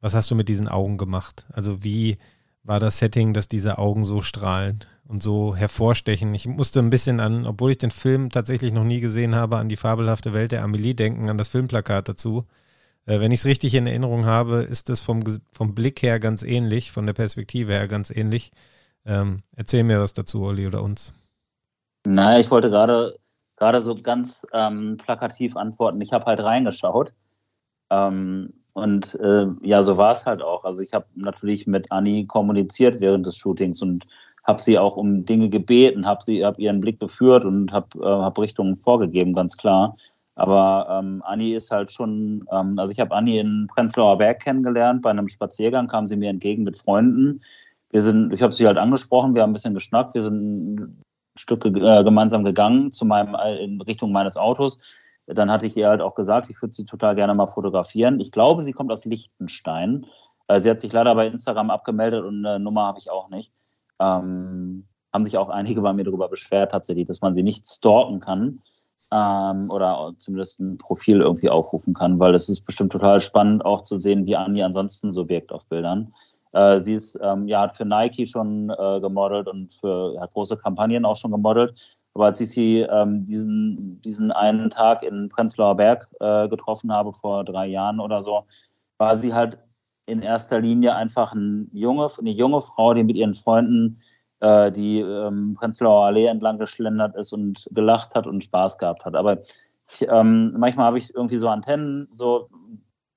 [SPEAKER 3] was hast du mit diesen Augen gemacht? Also wie war das Setting, dass diese Augen so strahlen und so hervorstechen? Ich musste ein bisschen an, obwohl ich den Film tatsächlich noch nie gesehen habe, an die fabelhafte Welt der Amelie denken, an das Filmplakat dazu. Äh, wenn ich es richtig in Erinnerung habe, ist das vom, vom Blick her ganz ähnlich, von der Perspektive her ganz ähnlich. Ähm, erzähl mir was dazu, Olli, oder uns.
[SPEAKER 2] Naja, ich wollte gerade gerade so ganz ähm, plakativ antworten. Ich habe halt reingeschaut. Ähm, und äh, ja, so war es halt auch. Also ich habe natürlich mit Anni kommuniziert während des Shootings und habe sie auch um Dinge gebeten, habe sie, habe ihren Blick geführt und habe äh, hab Richtungen vorgegeben, ganz klar. Aber ähm, Anni ist halt schon, ähm, also ich habe Anni in Prenzlauer Berg kennengelernt. Bei einem Spaziergang kam sie mir entgegen mit Freunden. Wir sind, ich habe sie halt angesprochen, wir haben ein bisschen geschnackt, wir sind ein Stück äh, gemeinsam gegangen zu meinem, in Richtung meines Autos. Dann hatte ich ihr halt auch gesagt, ich würde sie total gerne mal fotografieren. Ich glaube, sie kommt aus Liechtenstein. Äh, sie hat sich leider bei Instagram abgemeldet und eine Nummer habe ich auch nicht. Ähm, haben sich auch einige bei mir darüber beschwert, tatsächlich, dass man sie nicht stalken kann ähm, oder zumindest ein Profil irgendwie aufrufen kann, weil es ist bestimmt total spannend auch zu sehen, wie Anni ansonsten so wirkt auf Bildern. Äh, sie ist, ähm, ja, hat für Nike schon äh, gemodelt und für hat große Kampagnen auch schon gemodelt. Aber als ich sie ähm, diesen, diesen einen Tag in Prenzlauer Berg äh, getroffen habe, vor drei Jahren oder so, war sie halt in erster Linie einfach ein junge, eine junge Frau, die mit ihren Freunden äh, die ähm, Prenzlauer Allee entlang geschlendert ist und gelacht hat und Spaß gehabt hat. Aber ich, ähm, manchmal habe ich irgendwie so Antennen, so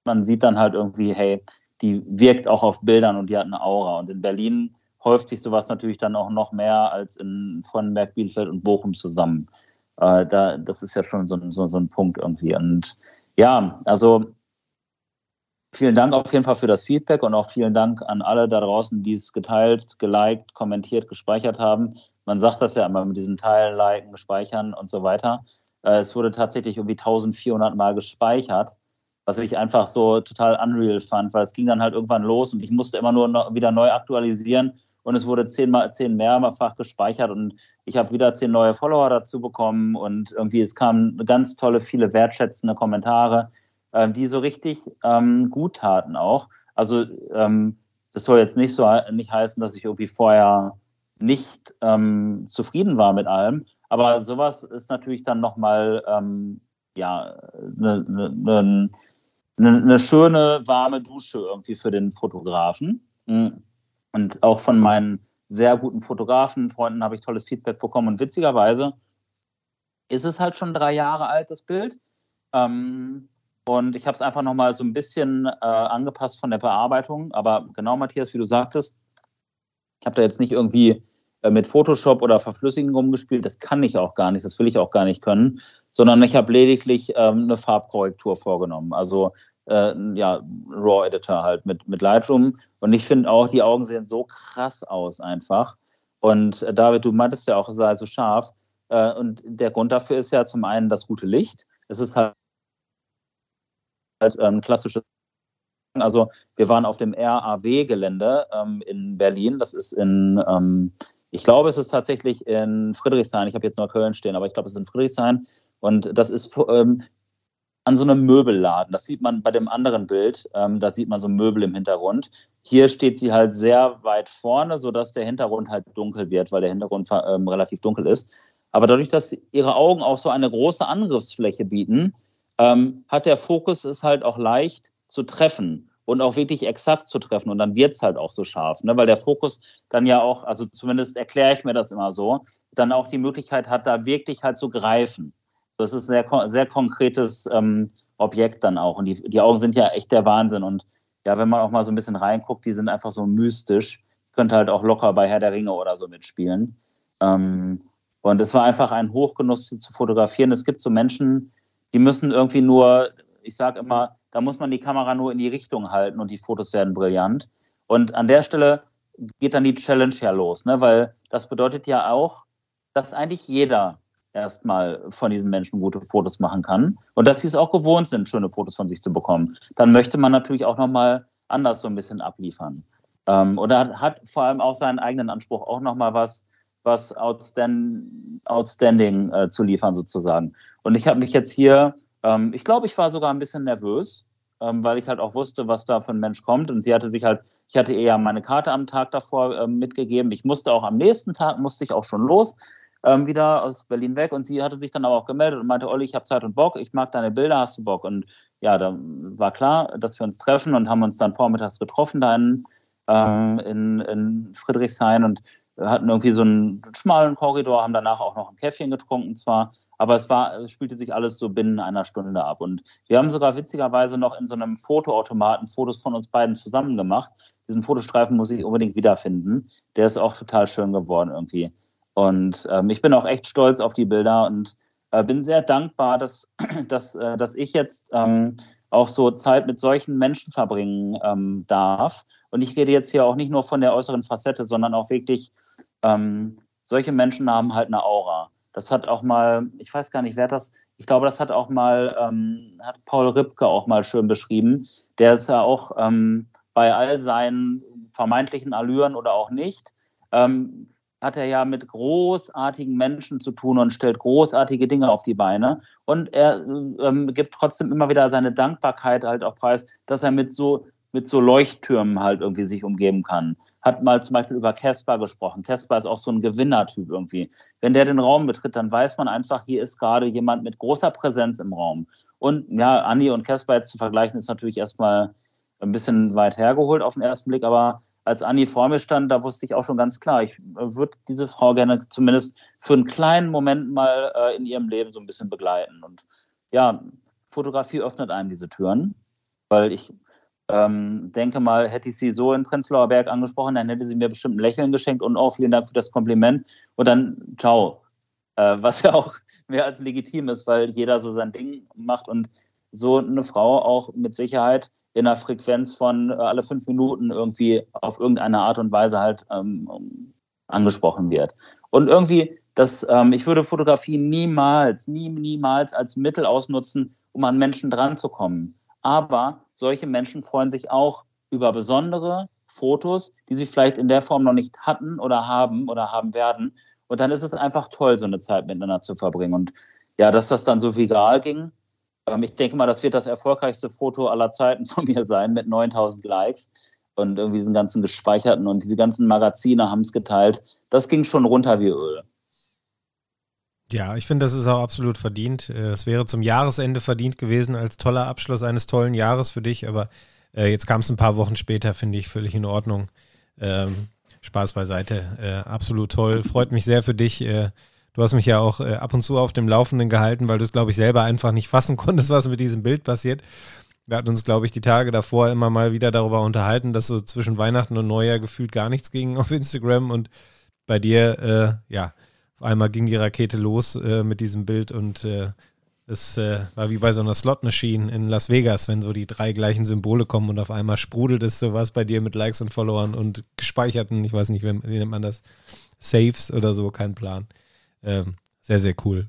[SPEAKER 2] man sieht dann halt irgendwie, hey, die wirkt auch auf Bildern und die hat eine Aura. Und in Berlin häuft sich sowas natürlich dann auch noch mehr als in Fronnenberg, Bielefeld und Bochum zusammen. Äh, da, das ist ja schon so, so, so ein Punkt irgendwie. Und ja, also Vielen Dank auf jeden Fall für das Feedback und auch vielen Dank an alle da draußen, die es geteilt, geliked, kommentiert, gespeichert haben. Man sagt das ja immer mit diesem Teilen, Liken, Speichern und so weiter. Äh, es wurde tatsächlich irgendwie 1400 Mal gespeichert, was ich einfach so total unreal fand, weil es ging dann halt irgendwann los und ich musste immer nur wieder neu aktualisieren und es wurde zehnmal, zehn mehrfach gespeichert und ich habe wieder zehn neue Follower dazu bekommen und irgendwie es kamen ganz tolle, viele wertschätzende Kommentare äh, die so richtig ähm, gut taten auch. Also ähm, das soll jetzt nicht so nicht heißen, dass ich irgendwie vorher nicht ähm, zufrieden war mit allem, aber sowas ist natürlich dann nochmal ähm, ja, eine ne, ne, ne, ne, schöne warme Dusche irgendwie für den Fotografen. Mhm. Und auch von meinen sehr guten Fotografen, Freunden habe ich tolles Feedback bekommen. Und witzigerweise ist es halt schon drei Jahre alt, das Bild. Ähm, und ich habe es einfach nochmal so ein bisschen äh, angepasst von der Bearbeitung. Aber genau, Matthias, wie du sagtest, ich habe da jetzt nicht irgendwie äh, mit Photoshop oder Verflüssigen rumgespielt. Das kann ich auch gar nicht, das will ich auch gar nicht können. Sondern ich habe lediglich ähm, eine Farbkorrektur vorgenommen. Also äh, ja, RAW-Editor halt mit, mit Lightroom. Und ich finde auch, die Augen sehen so krass aus einfach. Und äh, David, du meintest ja auch, es sei so scharf. Äh, und der Grund dafür ist ja zum einen das gute Licht. Es ist halt halt ähm, klassische. Also wir waren auf dem RAW-Gelände ähm, in Berlin. Das ist in, ähm, ich glaube, es ist tatsächlich in Friedrichshain. Ich habe jetzt nur Köln stehen, aber ich glaube, es ist in Friedrichshain. Und das ist ähm, an so einem Möbelladen. Das sieht man bei dem anderen Bild. Ähm, da sieht man so Möbel im Hintergrund. Hier steht sie halt sehr weit vorne, sodass der Hintergrund halt dunkel wird, weil der Hintergrund ähm, relativ dunkel ist. Aber dadurch, dass ihre Augen auch so eine große Angriffsfläche bieten, ähm, hat der Fokus es halt auch leicht zu treffen und auch wirklich exakt zu treffen. Und dann wird es halt auch so scharf, ne? weil der Fokus dann ja auch, also zumindest erkläre ich mir das immer so, dann auch die Möglichkeit hat, da wirklich halt zu greifen. Das ist ein sehr, sehr konkretes ähm, Objekt dann auch. Und die, die Augen sind ja echt der Wahnsinn. Und ja, wenn man auch mal so ein bisschen reinguckt, die sind einfach so mystisch. Könnte halt auch locker bei Herr der Ringe oder so mitspielen. Ähm, und es war einfach ein Hochgenuss, sie zu fotografieren. Es gibt so Menschen, die müssen irgendwie nur, ich sage immer, da muss man die Kamera nur in die Richtung halten und die Fotos werden brillant. Und an der Stelle geht dann die Challenge ja los, ne? weil das bedeutet ja auch, dass eigentlich jeder erstmal von diesen Menschen gute Fotos machen kann und dass sie es auch gewohnt sind, schöne Fotos von sich zu bekommen. Dann möchte man natürlich auch nochmal anders so ein bisschen abliefern. Ähm, oder hat vor allem auch seinen eigenen Anspruch, auch nochmal was, was outstand, outstanding äh, zu liefern sozusagen. Und ich habe mich jetzt hier, ähm, ich glaube, ich war sogar ein bisschen nervös, ähm, weil ich halt auch wusste, was da für ein Mensch kommt. Und sie hatte sich halt, ich hatte eher meine Karte am Tag davor ähm, mitgegeben. Ich musste auch am nächsten Tag, musste ich auch schon los, ähm, wieder aus Berlin weg. Und sie hatte sich dann aber auch gemeldet und meinte, Olli, ich habe Zeit und Bock, ich mag deine Bilder, hast du Bock? Und ja, da war klar, dass wir uns treffen und haben uns dann vormittags getroffen da in, ähm, in, in Friedrichshain. Und hatten irgendwie so einen schmalen Korridor, haben danach auch noch ein Käffchen getrunken zwar, aber es war, es spielte sich alles so binnen einer Stunde ab. Und wir haben sogar witzigerweise noch in so einem Fotoautomaten Fotos von uns beiden zusammen gemacht. Diesen Fotostreifen muss ich unbedingt wiederfinden. Der ist auch total schön geworden irgendwie. Und ähm, ich bin auch echt stolz auf die Bilder und äh, bin sehr dankbar, dass, [clears throat] dass, äh, dass ich jetzt ähm, auch so Zeit mit solchen Menschen verbringen ähm, darf. Und ich rede jetzt hier auch nicht nur von der äußeren Facette, sondern auch wirklich, ähm, solche Menschen haben halt eine Aura. Das hat auch mal, ich weiß gar nicht, wer das, ich glaube, das hat auch mal, ähm, hat Paul Ripke auch mal schön beschrieben. Der ist ja auch ähm, bei all seinen vermeintlichen Allüren oder auch nicht, ähm, hat er ja mit großartigen Menschen zu tun und stellt großartige Dinge auf die Beine. Und er ähm, gibt trotzdem immer wieder seine Dankbarkeit halt auch preis, dass er mit so, mit so Leuchttürmen halt irgendwie sich umgeben kann hat mal zum Beispiel über Casper gesprochen. Casper ist auch so ein Gewinnertyp irgendwie. Wenn der den Raum betritt, dann weiß man einfach, hier ist gerade jemand mit großer Präsenz im Raum. Und ja, Andi und Casper jetzt zu vergleichen, ist natürlich erstmal ein bisschen weit hergeholt auf den ersten Blick, aber als Andi vor mir stand, da wusste ich auch schon ganz klar, ich würde diese Frau gerne zumindest für einen kleinen Moment mal äh, in ihrem Leben so ein bisschen begleiten. Und ja, Fotografie öffnet einem diese Türen, weil ich ähm, denke mal, hätte ich sie so in Prenzlauer Berg angesprochen, dann hätte sie mir bestimmt ein Lächeln geschenkt und auch vielen Dank für das Kompliment und dann ciao. Äh, was ja auch mehr als legitim ist, weil jeder so sein Ding macht und so eine Frau auch mit Sicherheit in einer Frequenz von äh, alle fünf Minuten irgendwie auf irgendeine Art und Weise halt ähm, angesprochen wird. Und irgendwie, das, ähm, ich würde Fotografie niemals, nie, niemals als Mittel ausnutzen, um an Menschen dran zu kommen. Aber solche Menschen freuen sich auch über besondere Fotos, die sie vielleicht in der Form noch nicht hatten oder haben oder haben werden. Und dann ist es einfach toll, so eine Zeit miteinander zu verbringen. Und ja, dass das dann so viral ging, ähm, ich denke mal, das wird das erfolgreichste Foto aller Zeiten von mir sein mit 9000 Likes und irgendwie diesen ganzen gespeicherten und diese ganzen Magazine haben es geteilt. Das ging schon runter wie Öl.
[SPEAKER 3] Ja, ich finde, das ist auch absolut verdient. Äh, es wäre zum Jahresende verdient gewesen als toller Abschluss eines tollen Jahres für dich, aber äh, jetzt kam es ein paar Wochen später, finde ich völlig in Ordnung. Ähm, Spaß beiseite. Äh, absolut toll. Freut mich sehr für dich. Äh, du hast mich ja auch äh, ab und zu auf dem Laufenden gehalten, weil du es, glaube ich, selber einfach nicht fassen [laughs] konntest, was mit diesem Bild passiert. Wir hatten uns, glaube ich, die Tage davor immer mal wieder darüber unterhalten, dass so zwischen Weihnachten und Neujahr gefühlt gar nichts ging auf Instagram und bei dir, äh, ja, auf einmal ging die Rakete los äh, mit diesem Bild und äh, es äh, war wie bei so einer Slot-Machine in Las Vegas, wenn so die drei gleichen Symbole kommen und auf einmal sprudelt es sowas bei dir mit Likes und Followern und gespeicherten, ich weiß nicht, wie, wie nennt man das, Saves oder so, kein Plan. Ähm, sehr, sehr cool.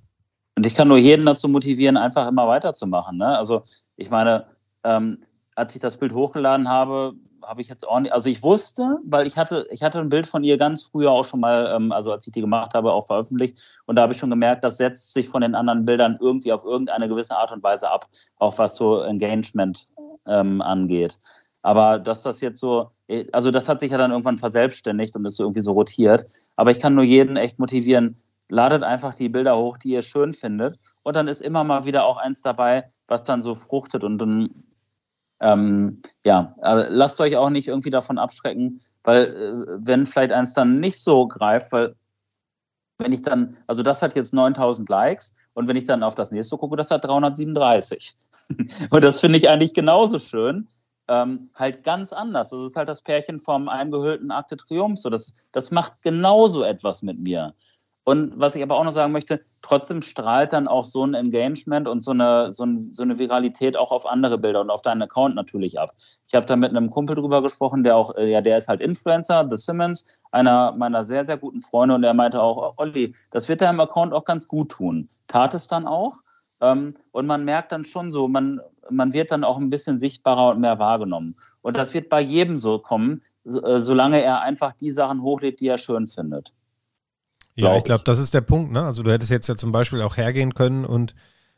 [SPEAKER 2] Und ich kann nur jeden dazu motivieren, einfach immer weiterzumachen. Ne? Also ich meine, ähm, als ich das Bild hochgeladen habe, habe ich jetzt nicht, also ich wusste, weil ich hatte, ich hatte ein Bild von ihr ganz früher auch schon mal, ähm, also als ich die gemacht habe, auch veröffentlicht. Und da habe ich schon gemerkt, das setzt sich von den anderen Bildern irgendwie auf irgendeine gewisse Art und Weise ab, auch was so Engagement ähm, angeht. Aber dass das jetzt so, also das hat sich ja dann irgendwann verselbstständigt und ist so irgendwie so rotiert. Aber ich kann nur jeden echt motivieren, ladet einfach die Bilder hoch, die ihr schön findet. Und dann ist immer mal wieder auch eins dabei, was dann so fruchtet und dann ähm, ja, also lasst euch auch nicht irgendwie davon abschrecken, weil äh, wenn vielleicht eins dann nicht so greift, weil wenn ich dann, also das hat jetzt 9000 Likes und wenn ich dann auf das nächste gucke, das hat 337. [laughs] und das finde ich eigentlich genauso schön. Ähm, halt ganz anders. Das ist halt das Pärchen vom eingehüllten Akte Triumph. So, das, das macht genauso etwas mit mir. Und was ich aber auch noch sagen möchte, trotzdem strahlt dann auch so ein Engagement und so eine, so, ein, so eine Viralität auch auf andere Bilder und auf deinen Account natürlich ab. Ich habe da mit einem Kumpel drüber gesprochen, der auch, äh, ja, der ist halt Influencer, The Simmons, einer meiner sehr, sehr guten Freunde und der meinte auch, Olli, das wird deinem Account auch ganz gut tun. Tat es dann auch. Ähm, und man merkt dann schon so, man, man wird dann auch ein bisschen sichtbarer und mehr wahrgenommen. Und das wird bei jedem so kommen, so, äh, solange er einfach die Sachen hochlädt, die er schön findet.
[SPEAKER 3] Ja, ich glaube, das ist der Punkt. Ne? Also du hättest jetzt ja zum Beispiel auch hergehen können und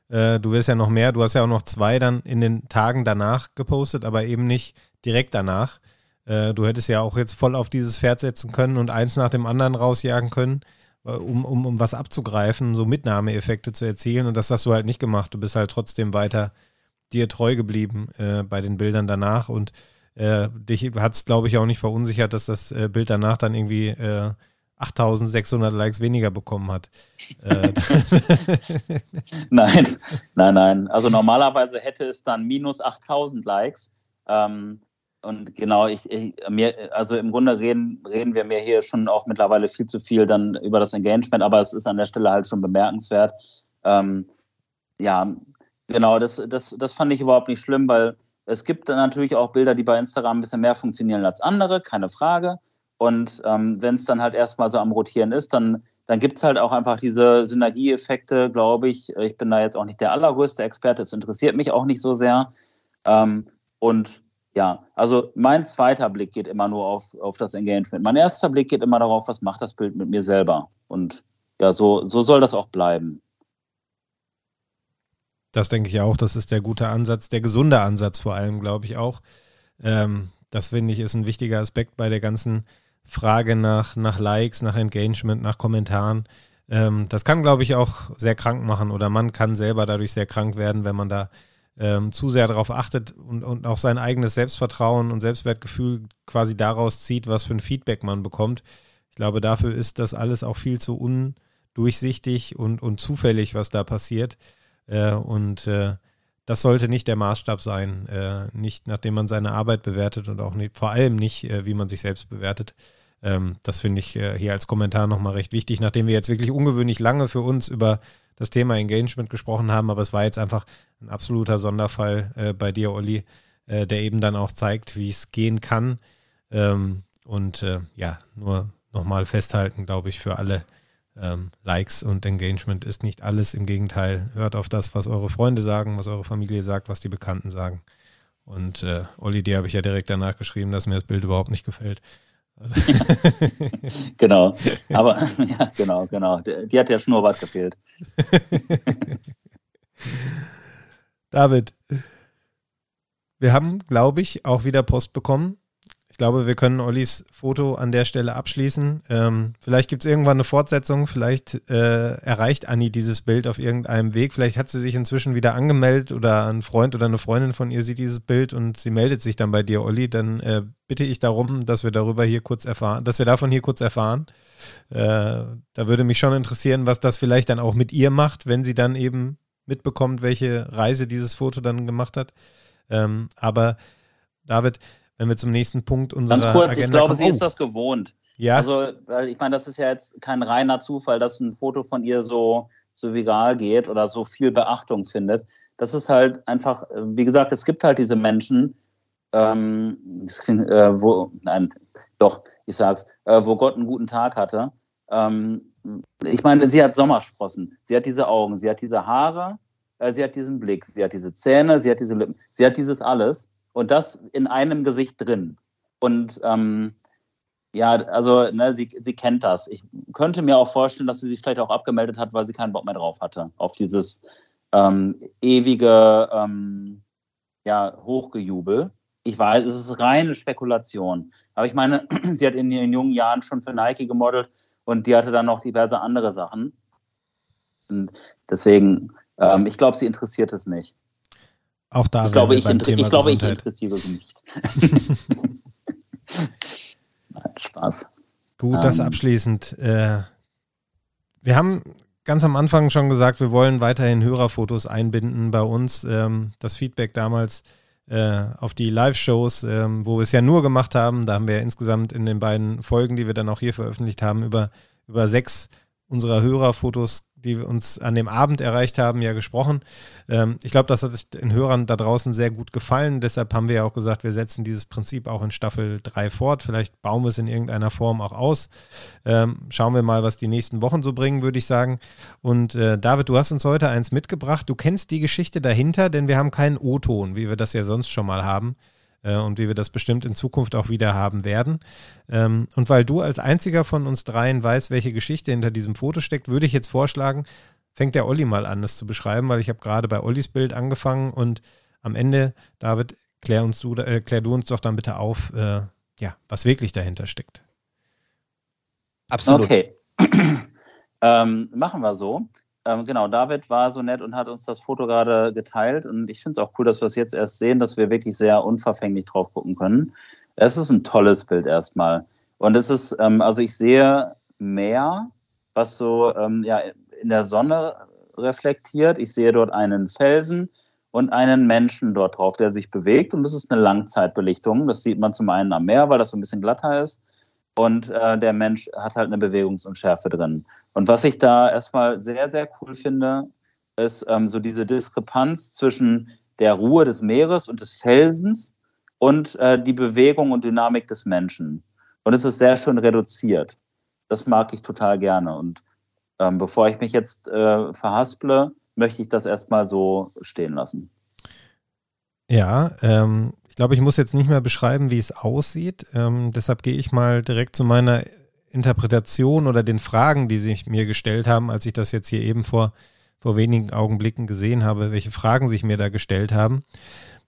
[SPEAKER 3] äh, du wirst ja noch mehr, du hast ja auch noch zwei dann in den Tagen danach gepostet, aber eben nicht direkt danach. Äh, du hättest ja auch jetzt voll auf dieses Pferd setzen können und eins nach dem anderen rausjagen können, äh, um, um, um was abzugreifen, so Mitnahmeeffekte zu erzielen. Und das hast du halt nicht gemacht. Du bist halt trotzdem weiter dir treu geblieben äh, bei den Bildern danach und äh, dich hat es, glaube ich, auch nicht verunsichert, dass das Bild danach dann irgendwie 8600 Likes weniger bekommen hat. Äh, [laughs] [laughs]
[SPEAKER 2] nein, nein, nein. Also normalerweise hätte es dann minus 8000 Likes. Ähm, und genau, ich, ich, mir, also im Grunde reden, reden wir mir hier schon auch mittlerweile viel zu viel dann über das Engagement, aber es ist an der Stelle halt schon bemerkenswert. Ähm, ja, genau, das, das, das fand ich überhaupt nicht schlimm, weil es gibt natürlich auch Bilder, die bei Instagram ein bisschen mehr funktionieren als andere, keine Frage. Und ähm, wenn es dann halt erstmal so am Rotieren ist, dann, dann gibt es halt auch einfach diese Synergieeffekte, glaube ich. Ich bin da jetzt auch nicht der allergrößte Experte, es interessiert mich auch nicht so sehr. Ähm, und ja, also mein zweiter Blick geht immer nur auf, auf das Engagement. Mein erster Blick geht immer darauf, was macht das Bild mit mir selber. Und ja, so, so soll das auch bleiben.
[SPEAKER 3] Das denke ich auch. Das ist der gute Ansatz, der gesunde Ansatz vor allem, glaube ich auch. Ähm, das finde ich ist ein wichtiger Aspekt bei der ganzen Frage nach, nach Likes, nach Engagement, nach Kommentaren. Ähm, das kann, glaube ich, auch sehr krank machen oder man kann selber dadurch sehr krank werden, wenn man da ähm, zu sehr darauf achtet und, und auch sein eigenes Selbstvertrauen und Selbstwertgefühl quasi daraus zieht, was für ein Feedback man bekommt. Ich glaube, dafür ist das alles auch viel zu undurchsichtig und, und zufällig, was da passiert. Äh, und äh, das sollte nicht der Maßstab sein, äh, nicht nachdem man seine Arbeit bewertet und auch nicht, vor allem nicht, äh, wie man sich selbst bewertet. Ähm, das finde ich äh, hier als Kommentar nochmal recht wichtig, nachdem wir jetzt wirklich ungewöhnlich lange für uns über das Thema Engagement gesprochen haben, aber es war jetzt einfach ein absoluter Sonderfall äh, bei dir, Olli, äh, der eben dann auch zeigt, wie es gehen kann. Ähm, und äh, ja, nur nochmal festhalten, glaube ich, für alle ähm, Likes und Engagement ist nicht alles. Im Gegenteil, hört auf das, was eure Freunde sagen, was eure Familie sagt, was die Bekannten sagen. Und äh, Olli, dir habe ich ja direkt danach geschrieben, dass mir das Bild überhaupt nicht gefällt. Also [laughs]
[SPEAKER 2] genau, aber [laughs] ja, genau, genau. Die, die hat ja Schnurrbart gefehlt. [laughs]
[SPEAKER 3] David, wir haben, glaube ich, auch wieder Post bekommen ich glaube, wir können Ollis Foto an der Stelle abschließen. Ähm, vielleicht gibt es irgendwann eine Fortsetzung. Vielleicht äh, erreicht Anni dieses Bild auf irgendeinem Weg. Vielleicht hat sie sich inzwischen wieder angemeldet oder ein Freund oder eine Freundin von ihr sieht dieses Bild und sie meldet sich dann bei dir, Olli. Dann äh, bitte ich darum, dass wir darüber hier kurz erfahren, dass wir davon hier kurz erfahren. Äh, da würde mich schon interessieren, was das vielleicht dann auch mit ihr macht, wenn sie dann eben mitbekommt, welche Reise dieses Foto dann gemacht hat. Ähm, aber David, wenn wir zum nächsten Punkt unserer
[SPEAKER 2] Ganz kurz,
[SPEAKER 3] Agenda
[SPEAKER 2] ich glaube,
[SPEAKER 3] kommen.
[SPEAKER 2] sie ist das gewohnt.
[SPEAKER 3] Ja.
[SPEAKER 2] Also, weil ich meine, das ist ja jetzt kein reiner Zufall, dass ein Foto von ihr so, so viral geht oder so viel Beachtung findet. Das ist halt einfach, wie gesagt, es gibt halt diese Menschen, ähm, das klingt, äh, wo, nein, doch, ich sag's, äh, wo Gott einen guten Tag hatte. Ähm, ich meine, sie hat Sommersprossen, sie hat diese Augen, sie hat diese Haare, äh, sie hat diesen Blick, sie hat diese Zähne, sie hat diese Lippen, sie hat dieses alles und das in einem Gesicht drin. Und ähm, ja, also ne, sie, sie kennt das. Ich könnte mir auch vorstellen, dass sie sich vielleicht auch abgemeldet hat, weil sie keinen Bock mehr drauf hatte, auf dieses ähm, ewige ähm, ja, Hochgejubel. Ich weiß, es ist reine Spekulation. Aber ich meine, [clears throat] sie hat in ihren jungen Jahren schon für Nike gemodelt und die hatte dann noch diverse andere Sachen. Und deswegen, ähm, ich glaube, sie interessiert es nicht.
[SPEAKER 3] Auch da
[SPEAKER 2] ich glaube, ich,
[SPEAKER 3] beim
[SPEAKER 2] inter
[SPEAKER 3] Thema
[SPEAKER 2] ich, glaube ich interessiere sie nicht. [laughs] [laughs] Nein, Spaß.
[SPEAKER 3] Gut, das
[SPEAKER 2] Ähm.
[SPEAKER 3] abschließend. Äh, wir haben ganz am Anfang schon gesagt, wir wollen weiterhin Hörerfotos einbinden bei uns. Ähm, das Feedback damals äh, auf die Live-Shows, ähm, wo wir es ja nur gemacht haben, da haben wir ja insgesamt in den beiden Folgen, die wir dann auch hier veröffentlicht haben, über, über sechs unserer Hörerfotos, die wir uns an dem Abend erreicht haben, ja gesprochen. Ähm, ich glaube, das hat den Hörern da draußen sehr gut gefallen. Deshalb haben wir ja auch gesagt, wir setzen dieses Prinzip auch in Staffel 3 fort. Vielleicht bauen wir es in irgendeiner Form auch aus. Ähm, schauen wir mal, was die nächsten Wochen so bringen, würde ich sagen. Und äh, David, du hast uns heute eins mitgebracht. Du kennst die Geschichte dahinter, denn wir haben keinen O-Ton, wie wir das ja sonst schon mal haben äh, und wie wir das bestimmt in Zukunft auch wieder haben werden. Ähm, und weil du als einziger von uns dreien weißt, welche Geschichte hinter diesem Foto steckt, würde ich jetzt vorschlagen, fängt der Olli mal an, das zu beschreiben, weil ich habe gerade bei Ollis Bild angefangen und am Ende, David, klär, uns du, äh, klär du uns doch dann bitte auf, äh, ja, was wirklich dahinter steckt.
[SPEAKER 1] Absolut.
[SPEAKER 2] Okay. [clears throat] ähm, machen wir so. Ähm, genau, David war so nett und hat uns das Foto gerade geteilt. Und ich finde es auch cool, dass wir es jetzt erst sehen, dass wir wirklich sehr unverfänglich drauf gucken können. Es ist ein tolles Bild erstmal. Und es ist, ähm, also ich sehe Meer, was so ähm, ja, in der Sonne reflektiert. Ich sehe dort einen Felsen und einen Menschen dort drauf, der sich bewegt. Und das ist eine Langzeitbelichtung. Das sieht man zum einen am Meer, weil das so ein bisschen glatter ist. Und äh, der Mensch hat halt eine Bewegungsunschärfe drin. Und was ich da erstmal sehr, sehr cool finde, ist ähm, so diese Diskrepanz zwischen der Ruhe des Meeres und des Felsens und äh, die Bewegung und Dynamik des Menschen. Und es ist sehr schön reduziert. Das mag ich total gerne. Und ähm, bevor ich mich jetzt äh, verhasple, möchte ich das erstmal so stehen lassen.
[SPEAKER 3] Ja, ähm, ich glaube, ich muss jetzt nicht mehr beschreiben, wie es aussieht. Ähm, deshalb gehe ich mal direkt zu meiner Interpretation oder den Fragen, die sich mir gestellt haben, als ich das jetzt hier eben vor, vor wenigen Augenblicken gesehen habe, welche Fragen sich mir da gestellt haben.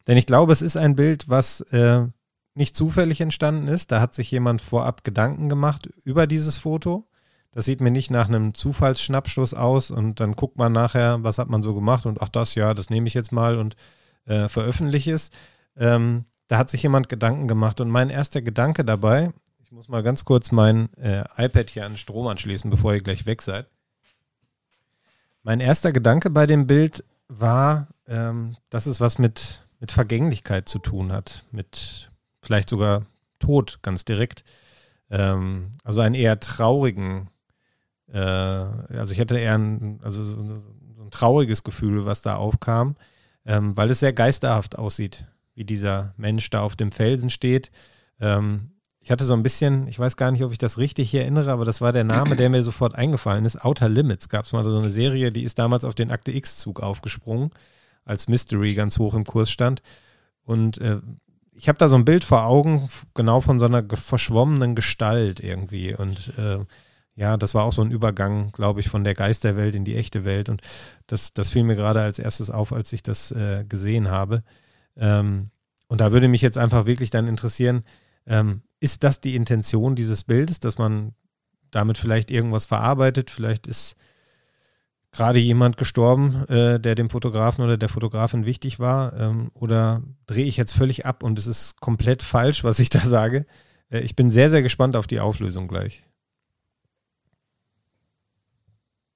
[SPEAKER 3] Denn ich glaube, es ist ein Bild, was äh, nicht zufällig entstanden ist. Da hat sich jemand vorab Gedanken gemacht über dieses Foto. Das sieht mir nicht nach einem Zufallsschnappschuss aus und dann guckt man nachher, was hat man so gemacht und ach das, ja, das nehme ich jetzt mal und äh, veröffentliche es. Ähm, da hat sich jemand Gedanken gemacht und mein erster Gedanke dabei, muss mal ganz kurz mein äh, iPad hier an Strom anschließen, bevor ihr gleich weg seid. Mein erster Gedanke bei dem Bild war, ähm, dass es was mit, mit Vergänglichkeit zu tun hat, mit vielleicht sogar Tod ganz direkt. Ähm, also einen eher traurigen, äh, also ich hatte eher ein, also so, so ein trauriges Gefühl, was da aufkam, ähm, weil es sehr geisterhaft aussieht, wie dieser Mensch da auf dem Felsen steht. Ähm, ich hatte so ein bisschen, ich weiß gar nicht, ob ich das richtig hier erinnere, aber das war der Name, der mir sofort eingefallen ist. Outer Limits gab es mal so eine Serie, die ist damals auf den Akte X-Zug aufgesprungen, als Mystery ganz hoch im Kurs stand. Und äh, ich habe da so ein Bild vor Augen, genau von so einer verschwommenen Gestalt irgendwie. Und äh, ja, das war auch so ein Übergang, glaube ich, von der Geisterwelt in die echte Welt. Und das, das fiel mir gerade als erstes auf, als ich das äh, gesehen habe. Ähm, und da würde mich jetzt einfach wirklich dann interessieren, ähm, ist das die Intention dieses Bildes, dass man damit vielleicht irgendwas verarbeitet? Vielleicht ist gerade jemand gestorben, äh, der dem Fotografen oder der Fotografin wichtig war? Ähm, oder drehe ich jetzt völlig ab und es ist komplett falsch, was ich da sage? Äh, ich bin sehr, sehr gespannt auf die Auflösung gleich.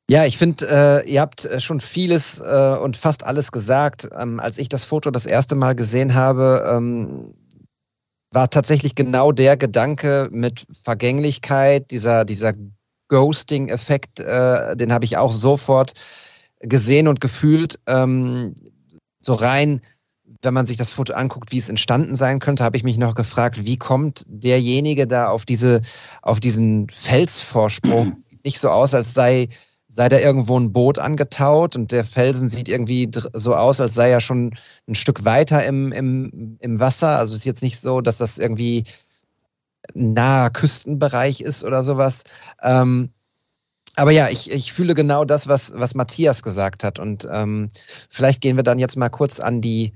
[SPEAKER 1] Ja, ich finde, äh, ihr habt äh, schon vieles äh, und fast alles gesagt. Ähm, als ich das Foto das erste Mal gesehen habe, ähm, war tatsächlich genau der Gedanke mit Vergänglichkeit, dieser, dieser Ghosting-Effekt, äh, den habe ich auch sofort gesehen und gefühlt. Ähm, so rein, wenn man sich das Foto anguckt, wie es entstanden sein könnte, habe ich mich noch gefragt, wie kommt derjenige da auf diese, auf diesen Felsvorsprung? [clears throat] Sieht nicht so aus, als sei sei da irgendwo ein Boot angetaut und der Felsen sieht irgendwie so aus, als sei er schon ein Stück weiter im, im, im Wasser. Also ist jetzt nicht so, dass das irgendwie naher Küstenbereich ist oder sowas. Ähm, aber ja, ich, ich fühle genau das, was, was Matthias gesagt hat. Und ähm, vielleicht gehen wir dann jetzt mal kurz an die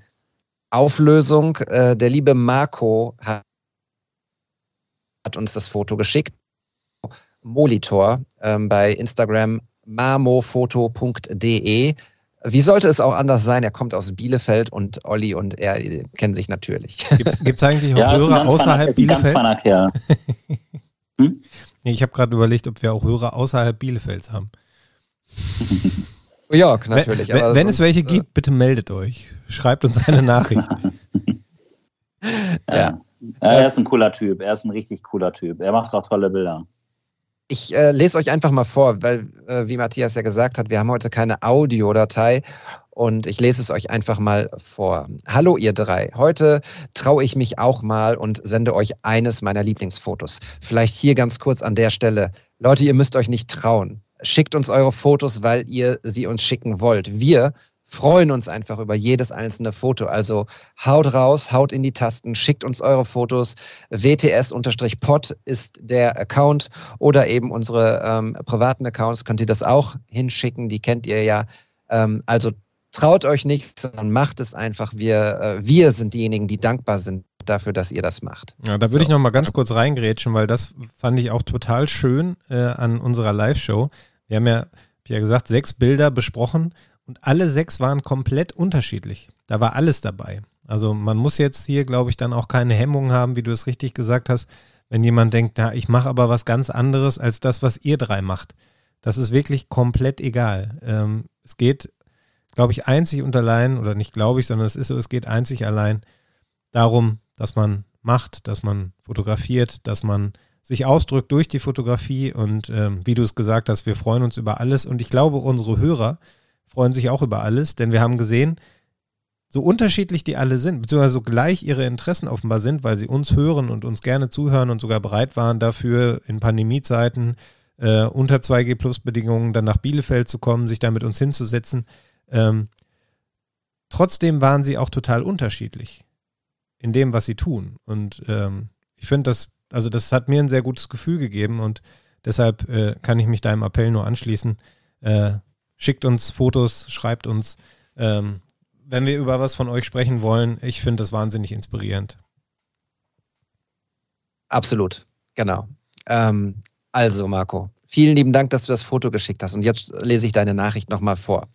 [SPEAKER 1] Auflösung. Äh, der liebe Marco hat, hat uns das Foto geschickt. Molitor ähm, bei Instagram mamofoto.de. Wie sollte es auch anders sein? Er kommt aus Bielefeld und Olli und er kennen sich natürlich. [laughs]
[SPEAKER 3] Gibt es eigentlich auch ja, Hörer außerhalb Bielefelds? [laughs] Hm? nee, ich habe gerade überlegt, ob wir auch Hörer außerhalb Bielefelds haben. [laughs]
[SPEAKER 1] ja, natürlich.
[SPEAKER 3] Wenn, wenn sonst, es welche äh, gibt, bitte meldet euch. Schreibt uns eine Nachricht.
[SPEAKER 2] ja. ja. Er ist ein cooler Typ. Er ist ein richtig cooler Typ. Er macht auch tolle Bilder.
[SPEAKER 1] Ich äh, lese euch einfach mal vor, weil, äh, wie Matthias ja gesagt hat, wir haben heute keine Audiodatei und ich lese es euch einfach mal vor. Hallo ihr drei, heute traue ich mich auch mal und sende euch eines meiner Lieblingsfotos. Vielleicht hier ganz kurz an der Stelle. Leute, ihr müsst euch nicht trauen. Schickt uns eure Fotos, weil ihr sie uns schicken wollt. Wir freuen uns einfach über jedes einzelne Foto. Also haut raus, haut in die Tasten, schickt uns eure Fotos. WTS-Pod ist der Account oder eben unsere ähm, privaten Accounts könnt ihr das auch hinschicken. Die kennt ihr ja. Ähm, also traut euch nicht, sondern macht es einfach. Wir, äh, wir sind diejenigen, die dankbar sind dafür, dass ihr das macht.
[SPEAKER 3] Ja, da würde so. ich noch mal ganz kurz reingrätschen, weil das fand ich auch total schön äh, an unserer Live-Show. Wir haben ja, wie ja gesagt, sechs Bilder besprochen und alle sechs waren komplett unterschiedlich. Da war alles dabei. Also man muss jetzt hier, glaube ich, dann auch keine Hemmungen haben, wie du es richtig gesagt hast, wenn jemand denkt, na, ich mache aber was ganz anderes als das, was ihr drei macht. Das ist wirklich komplett egal. Ähm, es geht, glaube ich, einzig und allein, oder nicht glaube ich, sondern es ist so, es geht einzig allein darum, dass man macht, dass man fotografiert, dass man sich ausdrückt durch die Fotografie und ähm, wie du es gesagt hast, wir freuen uns über alles und ich glaube, unsere Hörer freuen sich auch über alles, denn wir haben gesehen, so unterschiedlich die alle sind, beziehungsweise so gleich ihre Interessen offenbar sind, weil sie uns hören und uns gerne zuhören und sogar bereit waren dafür in Pandemiezeiten äh, unter 2G Plus Bedingungen dann nach Bielefeld zu kommen, sich da mit uns hinzusetzen. Ähm, trotzdem waren sie auch total unterschiedlich in dem, was sie tun. Und ähm, ich finde das, also das hat mir ein sehr gutes Gefühl gegeben und deshalb äh, kann ich mich deinem Appell nur anschließen. Äh, schickt uns Fotos, schreibt uns, ähm, wenn wir über was von euch sprechen wollen. Ich finde das wahnsinnig inspirierend.
[SPEAKER 1] Absolut, genau. Ähm, also, Marco, vielen lieben Dank, dass du das Foto geschickt hast. Und jetzt lese ich deine Nachricht nochmal vor.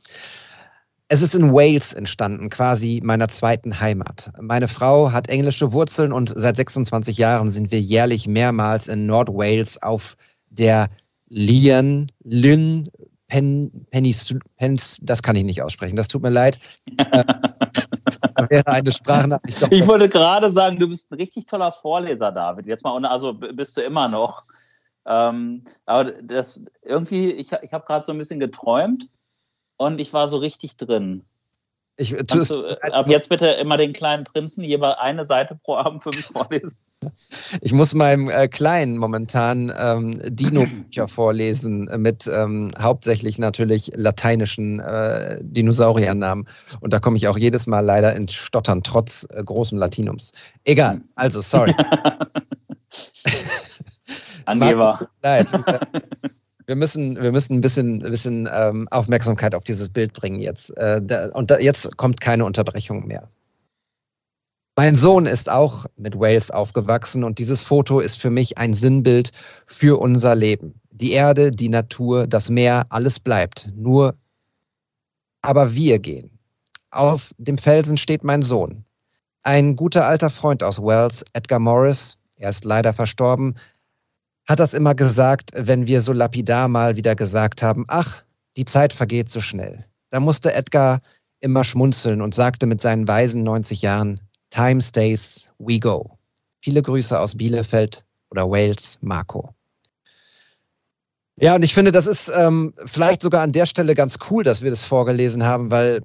[SPEAKER 1] Es ist in Wales entstanden, quasi meiner zweiten Heimat. Meine Frau hat englische Wurzeln und seit 26 Jahren sind wir jährlich mehrmals in Nordwales auf der Lian Lynn Pen, Penny, Pens, das kann ich nicht aussprechen, das tut mir leid. [laughs] äh,
[SPEAKER 2] wäre eine Sprachnachricht. Ich wollte gerade sagen, du bist ein richtig toller Vorleser, David. Jetzt mal, also bist du immer noch. Ähm, aber das irgendwie, ich, ich habe gerade so ein bisschen geträumt und ich war so richtig drin. Ich, Kannst du, äh, ab jetzt bitte immer den kleinen Prinzen jeweils eine Seite pro Abend für mich vorlesen. [laughs]
[SPEAKER 1] Ich muss meinem äh, Kleinen momentan ähm, Dino-Bücher [clears throat] vorlesen mit ähm, hauptsächlich natürlich lateinischen äh, Dinosauriernamen. Und da komme ich auch jedes Mal leider ins Stottern, trotz äh, großem Latinums. Egal, also sorry. [laughs]
[SPEAKER 2] Angeber. Leid. [laughs]
[SPEAKER 1] wir müssen, wir müssen ein bisschen, bisschen ähm, Aufmerksamkeit auf dieses Bild bringen jetzt. Äh, da, und da, jetzt kommt keine Unterbrechung mehr. Mein Sohn ist auch mit Wales aufgewachsen und dieses Foto ist für mich ein Sinnbild für unser Leben. Die Erde, die Natur, das Meer, alles bleibt. Nur, aber wir gehen. Auf dem Felsen steht mein Sohn. Ein guter alter Freund aus Wales, Edgar Morris, er ist leider verstorben, hat das immer gesagt, wenn wir so lapidar mal wieder gesagt haben, ach, die Zeit vergeht so schnell. Da musste Edgar immer schmunzeln und sagte mit seinen weisen 90 Jahren, Time stays, we go. Viele Grüße aus Bielefeld oder Wales, Marco. Ja, und ich finde, das ist ähm, vielleicht sogar an der Stelle ganz cool, dass wir das vorgelesen haben, weil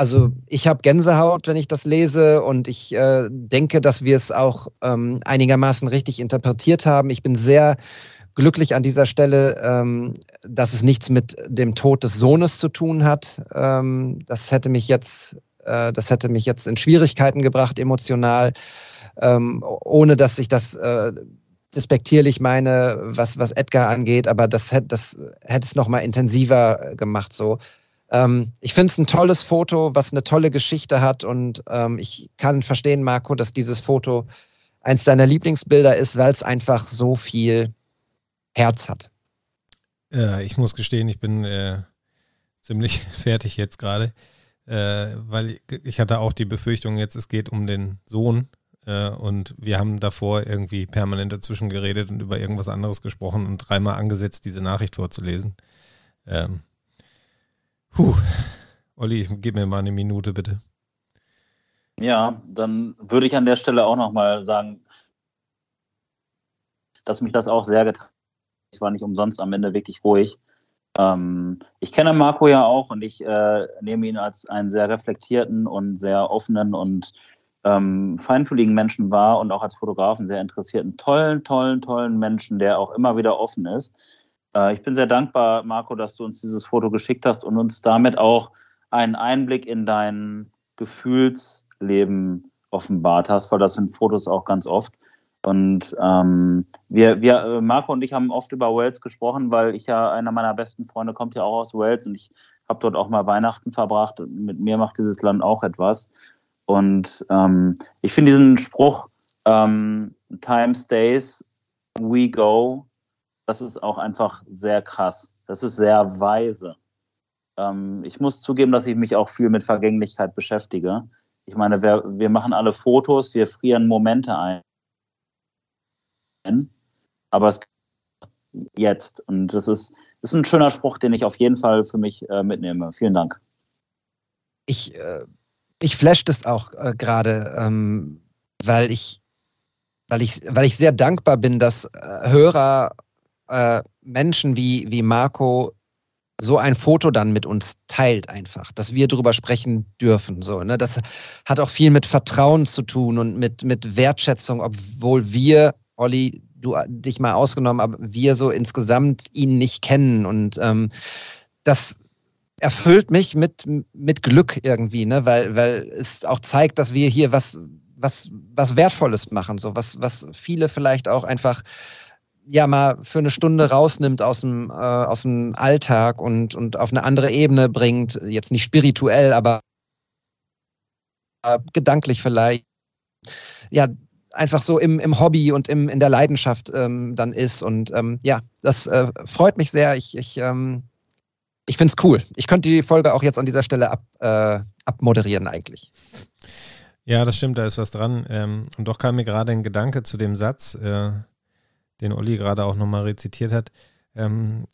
[SPEAKER 1] also ich habe Gänsehaut, wenn ich das lese und ich äh, denke, dass wir es auch ähm, einigermaßen richtig interpretiert haben. Ich bin sehr glücklich an dieser Stelle, ähm, dass es nichts mit dem Tod des Sohnes zu tun hat. Ähm, das hätte mich jetzt, äh, das hätte mich jetzt in Schwierigkeiten gebracht emotional, ähm, ohne dass ich das äh, despektierlich meine, was, was Edgar angeht, aber das, hätte das hätte es noch mal intensiver gemacht so. Ähm, ich finde es ein tolles Foto, was eine tolle Geschichte hat und ähm, ich kann verstehen, Marco, dass dieses Foto eins deiner Lieblingsbilder ist, weil es einfach so viel Herz hat.
[SPEAKER 3] Ja, ich muss gestehen, ich bin äh, ziemlich [laughs] fertig jetzt gerade, äh, weil ich hatte auch die Befürchtung, jetzt es geht um den Sohn äh, und wir haben davor irgendwie permanent dazwischen geredet und über irgendwas anderes gesprochen und dreimal angesetzt, diese Nachricht vorzulesen. Ähm, Puh. Olli, gib mir mal eine Minute, bitte.
[SPEAKER 2] Ja, dann würde ich an der Stelle auch nochmal sagen, dass mich das auch sehr getan hat. Ich war nicht umsonst am Ende wirklich ruhig. Ähm, ich kenne Marco ja auch und ich äh, nehme ihn als einen sehr reflektierten und sehr offenen und ähm, feinfühligen Menschen wahr und auch als Fotografen sehr interessierten, tollen, tollen, tollen Menschen, der auch immer wieder offen ist. Äh, ich bin sehr dankbar, Marco, dass du uns dieses Foto geschickt hast und uns damit auch einen Einblick in dein Gefühlsleben offenbart hast, weil das sind Fotos auch ganz oft. Und ähm, wir, wir, äh, Marco und ich haben oft über Wales gesprochen, weil ich ja, einer meiner besten Freunde kommt ja auch aus Wales und ich habe dort auch mal Weihnachten verbracht. Und mit mir macht dieses Land auch etwas. Und ähm, ich finde diesen Spruch, ähm, Time stays, we go, das ist auch einfach sehr krass. Das ist sehr weise. Ähm, ich muss zugeben, dass ich mich auch viel mit Vergänglichkeit beschäftige. Ich meine, wir, wir machen alle Fotos, wir frieren Momente ein. aber es jetzt. Und das ist, das ist ein schöner Spruch, den ich auf jeden Fall für mich äh, mitnehme. Vielen Dank.
[SPEAKER 1] Ich, äh, ich flasht es auch äh, gerade, ähm, weil ich, weil ich, weil ich sehr dankbar bin, dass äh, Hörer, äh, Menschen wie, wie Marco so ein Foto dann mit uns teilt einfach, dass wir darüber sprechen dürfen. So, ne? Das hat auch viel mit Vertrauen zu tun und mit, mit Wertschätzung, obwohl wir, Olli, du dich mal ausgenommen, aber wir so insgesamt ihn nicht kennen. Und ähm, das erfüllt mich mit, mit Glück irgendwie, ne? weil, weil es auch zeigt, dass wir hier was, was, was Wertvolles machen, so was, was viele vielleicht auch einfach ja mal für eine Stunde rausnimmt aus dem, äh, aus dem Alltag und, und auf eine andere Ebene bringt, jetzt nicht spirituell, aber gedanklich vielleicht, ja, einfach so im, im Hobby und im, in der Leidenschaft ähm, dann ist. Und ähm, ja, das äh, freut mich sehr. Ich, ich, ähm, ich finde es cool. Ich könnte die Folge auch jetzt an dieser Stelle ab, äh, abmoderieren eigentlich.
[SPEAKER 3] Ja, das stimmt, da ist was dran. Ähm, und doch kam mir gerade ein Gedanke zu dem Satz, äh, den Olli gerade auch nochmal rezitiert hat. Ähm,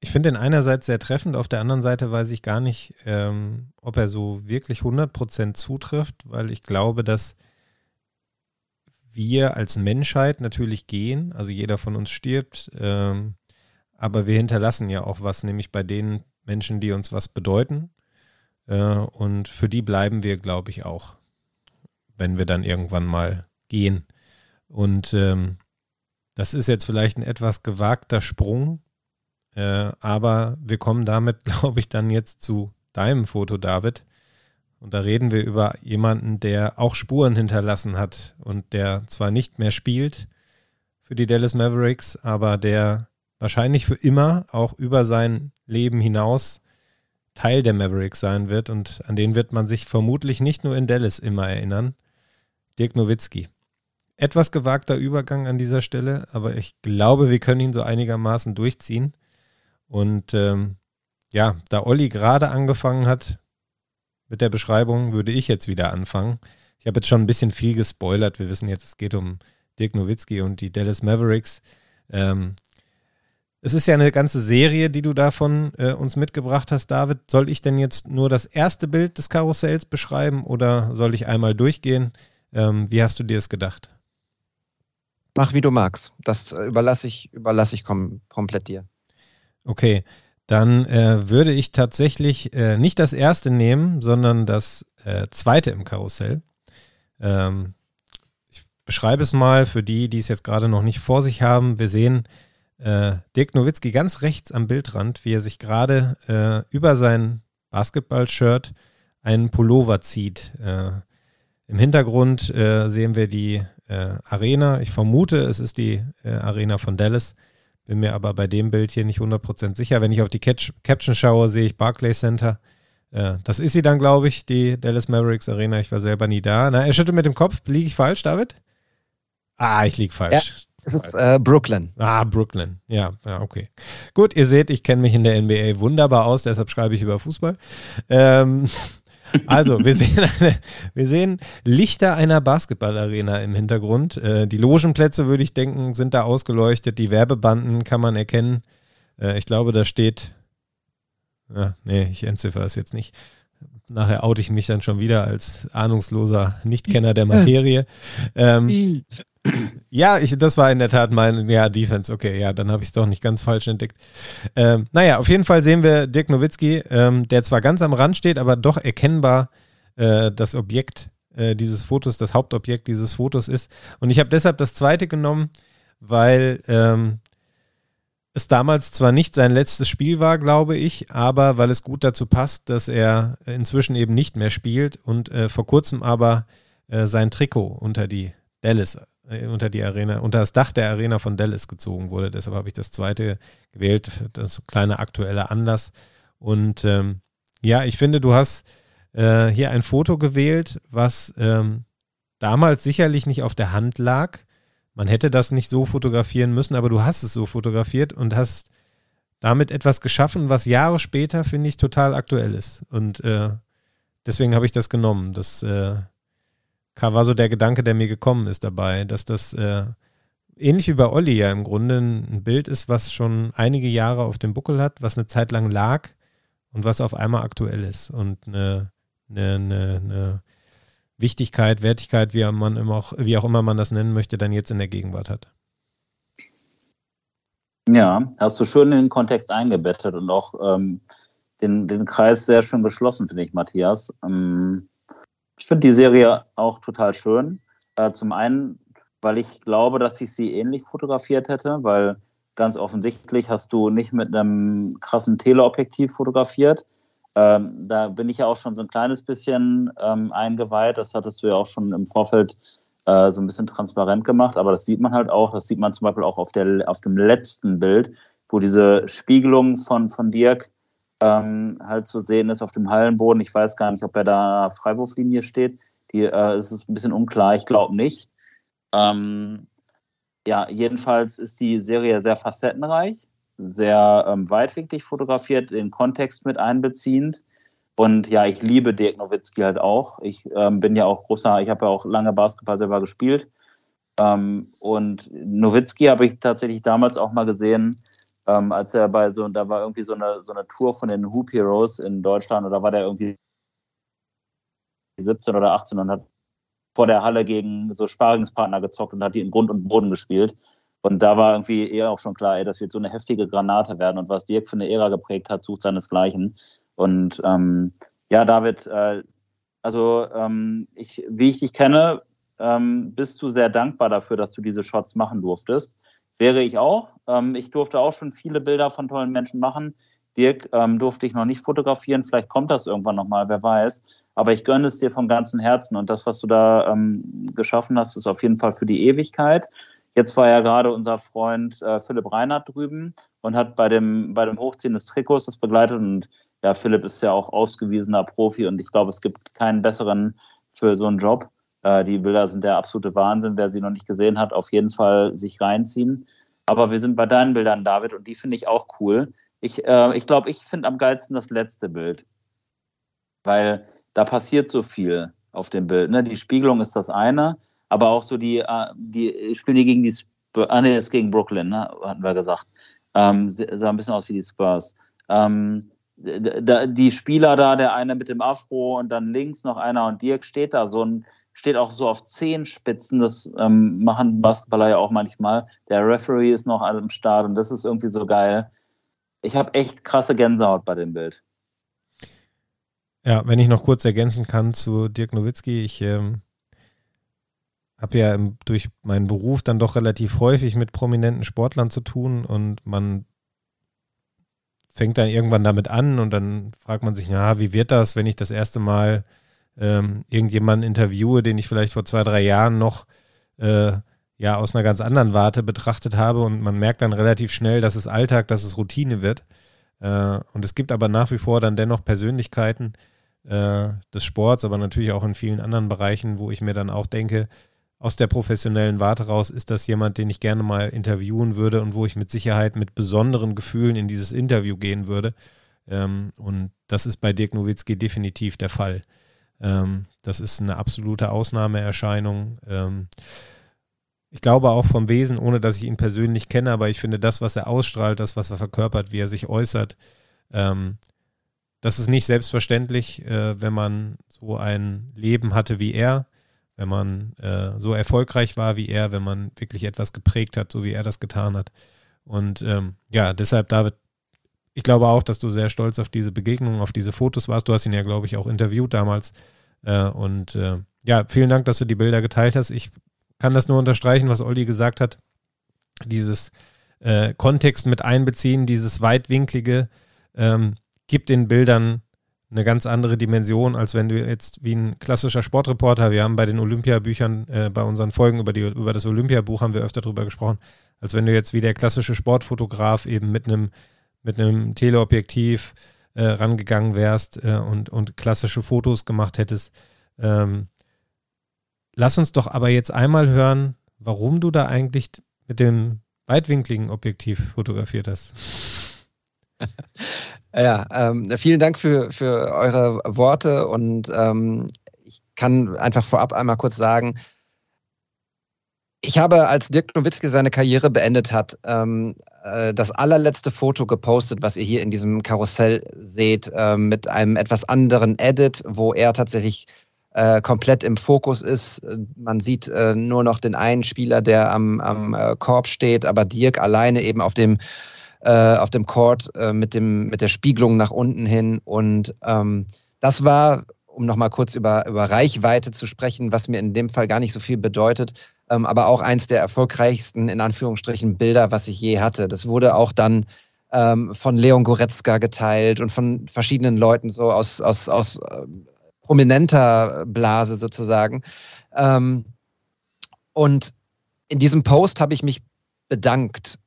[SPEAKER 3] ich finde ihn einerseits sehr treffend, auf der anderen Seite weiß ich gar nicht, ähm, ob er so wirklich 100% zutrifft, weil ich glaube, dass wir als Menschheit natürlich gehen, also jeder von uns stirbt, ähm, aber wir hinterlassen ja auch was, nämlich bei den Menschen, die uns was bedeuten. Äh, und für die bleiben wir, glaube ich, auch, wenn wir dann irgendwann mal gehen. Und ähm, das ist jetzt vielleicht ein etwas gewagter Sprung, äh, aber wir kommen damit, [laughs] glaube ich, dann jetzt zu deinem Foto, David. Und da reden wir über jemanden, der auch Spuren hinterlassen hat und der zwar nicht mehr spielt für die Dallas Mavericks, aber der wahrscheinlich für immer auch über sein Leben hinaus Teil der Mavericks sein wird und an den wird man sich vermutlich nicht nur in Dallas immer erinnern. Dirk Nowitzki etwas gewagter Übergang an dieser Stelle, aber ich glaube, wir können ihn so einigermaßen durchziehen. Und ähm, ja, da Olli gerade angefangen hat mit der Beschreibung, würde ich jetzt wieder anfangen. Ich habe jetzt schon ein bisschen viel gespoilert. Wir wissen jetzt, es geht um Dirk Nowitzki und die Dallas Mavericks. Ähm, es ist ja eine ganze Serie, die du davon äh, uns mitgebracht hast, David. Soll ich denn jetzt nur das erste Bild des Karussells beschreiben oder soll ich einmal durchgehen? Ähm, wie hast du dir es gedacht?
[SPEAKER 1] Mach wie du magst. Das äh, überlasse ich, überlasse ich kom komplett dir.
[SPEAKER 3] Okay, dann äh, würde ich tatsächlich äh, nicht das erste nehmen, sondern das äh, zweite im Karussell. Ähm, ich beschreibe es mal für die, die es jetzt gerade noch nicht vor sich haben. Wir sehen äh, Dirk Nowitzki ganz rechts am Bildrand, wie er sich gerade äh, über sein Basketball-Shirt einen Pullover zieht. Im Hintergrund sehen wir die äh, Arena. Ich vermute, es ist die äh, Arena von Dallas. Bin mir aber bei dem Bild hier nicht 100% sicher. Wenn ich auf die Catch Caption schaue, sehe ich Barclays Center. Äh, das ist sie dann, glaube ich, die Dallas Mavericks Arena. Ich war selber nie da. Na, er schüttelt mit dem Kopf. Liege ich falsch, David? Ah, ich liege falsch. Ja.
[SPEAKER 1] Es ist äh, Brooklyn.
[SPEAKER 3] Ah, Brooklyn. Ja, ja, okay. Gut, ihr seht, ich kenne mich in der NBA wunderbar aus, deshalb schreibe ich über Fußball. Ähm, also, wir sehen, eine, wir sehen Lichter einer Basketballarena im Hintergrund. Äh, die Logenplätze, würde ich denken, sind da ausgeleuchtet. Die Werbebanden kann man erkennen. Äh, ich glaube, da steht. Ja, nee, ich entziffer es jetzt nicht. Nachher oute ich mich dann schon wieder als ahnungsloser Nichtkenner der Materie. Ähm, ja, ich, das war in der Tat mein, ja, Defense, okay, ja, dann habe ich es doch nicht ganz falsch entdeckt. Ähm, naja, auf jeden Fall sehen wir Dirk Nowitzki, ähm, der zwar ganz am Rand steht, aber doch erkennbar äh, das Objekt äh, dieses Fotos, das Hauptobjekt dieses Fotos ist. Und ich habe deshalb das zweite genommen, weil ähm, es damals zwar nicht sein letztes Spiel war, glaube ich, aber weil es gut dazu passt, dass er inzwischen eben nicht mehr spielt und äh, vor kurzem aber äh, sein Trikot unter die Dallas unter die Arena, unter das Dach der Arena von Dallas gezogen wurde. Deshalb habe ich das zweite gewählt, das kleine aktuelle Anlass. Und ähm, ja, ich finde, du hast äh, hier ein Foto gewählt, was ähm, damals sicherlich nicht auf der Hand lag. Man hätte das nicht so fotografieren müssen, aber du hast es so fotografiert und hast damit etwas geschaffen, was Jahre später, finde ich, total aktuell ist. Und äh, deswegen habe ich das genommen. Das äh, war so der Gedanke, der mir gekommen ist dabei, dass das äh, ähnlich wie bei Olli ja im Grunde ein Bild ist, was schon einige Jahre auf dem Buckel hat, was eine Zeit lang lag und was auf einmal aktuell ist und eine, eine, eine, eine Wichtigkeit, Wertigkeit, wie man immer auch, wie auch immer man das nennen möchte, dann jetzt in der Gegenwart hat.
[SPEAKER 2] Ja, hast du schön in den Kontext eingebettet und auch ähm, den, den Kreis sehr schön geschlossen, finde ich, Matthias. Ähm, ich finde die Serie auch total schön. Äh, zum einen, weil ich glaube, dass ich sie ähnlich fotografiert hätte, weil ganz offensichtlich hast du nicht mit einem krassen Teleobjektiv fotografiert. Ähm, da bin ich ja auch schon so ein kleines bisschen ähm, eingeweiht. Das hattest du ja auch schon im Vorfeld äh, so ein bisschen transparent gemacht. Aber das sieht man halt auch. Das sieht man zum Beispiel auch auf, der, auf dem letzten Bild, wo diese Spiegelung von, von Dirk ähm, halt zu sehen ist auf dem Hallenboden. Ich weiß gar nicht, ob er da Freiwurflinie steht. Die äh, ist ein bisschen unklar. Ich glaube nicht. Ähm, ja, jedenfalls ist die Serie sehr facettenreich sehr ähm, weitwinklig fotografiert, den Kontext mit einbeziehend. Und ja, ich liebe Dirk Nowitzki halt auch. Ich ähm, bin ja auch großer, ich habe ja auch lange Basketball selber gespielt. Ähm, und Nowitzki habe ich tatsächlich damals auch mal gesehen, ähm, als er bei so, da war irgendwie so eine, so eine Tour von den Hoop Heroes in Deutschland da war der irgendwie 17 oder 18 und hat vor der Halle gegen so Sparingspartner gezockt und hat die in Grund und Boden gespielt. Und da war irgendwie eher auch schon klar, ey, das wird so eine heftige Granate werden. Und was Dirk für eine Ära geprägt hat, sucht seinesgleichen. Und ähm, ja, David, äh, also ähm, ich, wie ich dich kenne, ähm, bist du sehr dankbar dafür, dass du diese Shots machen durftest. Wäre ich auch. Ähm, ich durfte auch schon viele Bilder von tollen Menschen machen. Dirk ähm, durfte ich noch nicht fotografieren. Vielleicht kommt das irgendwann nochmal, wer weiß. Aber ich gönne es dir vom ganzen Herzen. Und das, was du da ähm, geschaffen hast, ist auf jeden Fall für die Ewigkeit. Jetzt war ja gerade unser Freund äh, Philipp Reinhardt drüben und hat bei dem, bei dem Hochziehen des Trikots das begleitet. Und ja, Philipp ist ja auch ausgewiesener Profi und ich glaube, es gibt keinen besseren für so einen Job. Äh, die Bilder sind der absolute Wahnsinn. Wer sie noch nicht gesehen hat, auf jeden Fall sich reinziehen. Aber wir sind bei deinen Bildern, David, und die finde ich auch cool. Ich äh, ich, glaube, ich finde am geilsten das letzte Bild. Weil da passiert so viel auf dem Bild. Ne? Die Spiegelung ist das eine, aber auch so die, äh, die spielen die gegen die Spurs, ah, nee, ist gegen Brooklyn, ne, hatten wir gesagt. Ähm, sah ein bisschen aus wie die Spurs. Ähm, die Spieler da, der eine mit dem Afro und dann links noch einer und Dirk steht da so ein, steht auch so auf Zehenspitzen, das ähm, machen Basketballer ja auch manchmal. Der Referee ist noch am Start und das ist irgendwie so geil. Ich habe echt krasse Gänsehaut bei dem Bild.
[SPEAKER 3] Ja, wenn ich noch kurz ergänzen kann zu Dirk Nowitzki, ich ähm, habe ja durch meinen Beruf dann doch relativ häufig mit prominenten Sportlern zu tun und man fängt dann irgendwann damit an und dann fragt man sich, na, wie wird das, wenn ich das erste Mal ähm, irgendjemanden interviewe, den ich vielleicht vor zwei, drei Jahren noch äh, ja aus einer ganz anderen Warte betrachtet habe und man merkt dann relativ schnell, dass es Alltag, dass es Routine wird. Äh, und es gibt aber nach wie vor dann dennoch Persönlichkeiten äh, des Sports, aber natürlich auch in vielen anderen Bereichen, wo ich mir dann auch denke, aus der professionellen Warte raus ist das jemand, den ich gerne mal interviewen würde und wo ich mit Sicherheit mit besonderen Gefühlen in dieses Interview gehen würde. Ähm, und das ist bei Dirk Nowitzki definitiv der Fall. Ähm, das ist eine absolute Ausnahmeerscheinung. Ähm, ich glaube auch vom Wesen, ohne dass ich ihn persönlich kenne, aber ich finde das, was er ausstrahlt, das, was er verkörpert, wie er sich äußert, ähm, das ist nicht selbstverständlich, äh, wenn man so ein Leben hatte wie er wenn man äh, so erfolgreich war wie er, wenn man wirklich etwas geprägt hat, so wie er das getan hat. Und ähm, ja, deshalb, David, ich glaube auch, dass du sehr stolz auf diese Begegnung, auf diese Fotos warst. Du hast ihn ja, glaube ich, auch interviewt damals. Äh, und äh, ja, vielen Dank, dass du die Bilder geteilt hast. Ich kann das nur unterstreichen, was Olli gesagt hat. Dieses äh, Kontext mit einbeziehen, dieses weitwinklige, ähm, gibt den Bildern eine ganz andere Dimension, als wenn du jetzt wie ein klassischer Sportreporter, wir haben bei den Olympiabüchern, äh, bei unseren Folgen über, die, über das Olympiabuch haben wir öfter darüber gesprochen, als wenn du jetzt wie der klassische Sportfotograf eben mit einem mit Teleobjektiv äh, rangegangen wärst äh, und, und klassische Fotos gemacht hättest. Ähm, lass uns doch aber jetzt einmal hören, warum du da eigentlich mit dem weitwinkligen Objektiv fotografiert hast. [laughs]
[SPEAKER 1] Ja, ähm, vielen Dank für, für eure Worte und ähm, ich kann einfach vorab einmal kurz sagen, ich habe, als Dirk Nowitzki seine Karriere beendet hat, ähm, äh, das allerletzte Foto gepostet, was ihr hier in diesem Karussell seht, äh, mit einem etwas anderen Edit, wo er tatsächlich äh, komplett im Fokus ist. Man sieht äh, nur noch den einen Spieler, der am, am äh, Korb steht, aber Dirk alleine eben auf dem äh, auf dem Court mit dem mit der Spiegelung nach unten hin und ähm, das war um nochmal kurz über, über Reichweite zu sprechen, was mir in dem Fall gar nicht so viel bedeutet, ähm, aber auch eins der erfolgreichsten, in Anführungsstrichen, Bilder, was ich je hatte. Das wurde auch dann ähm, von Leon Goretzka geteilt und von verschiedenen Leuten so aus, aus, aus äh, prominenter Blase sozusagen. Ähm, und in diesem Post habe ich mich bedankt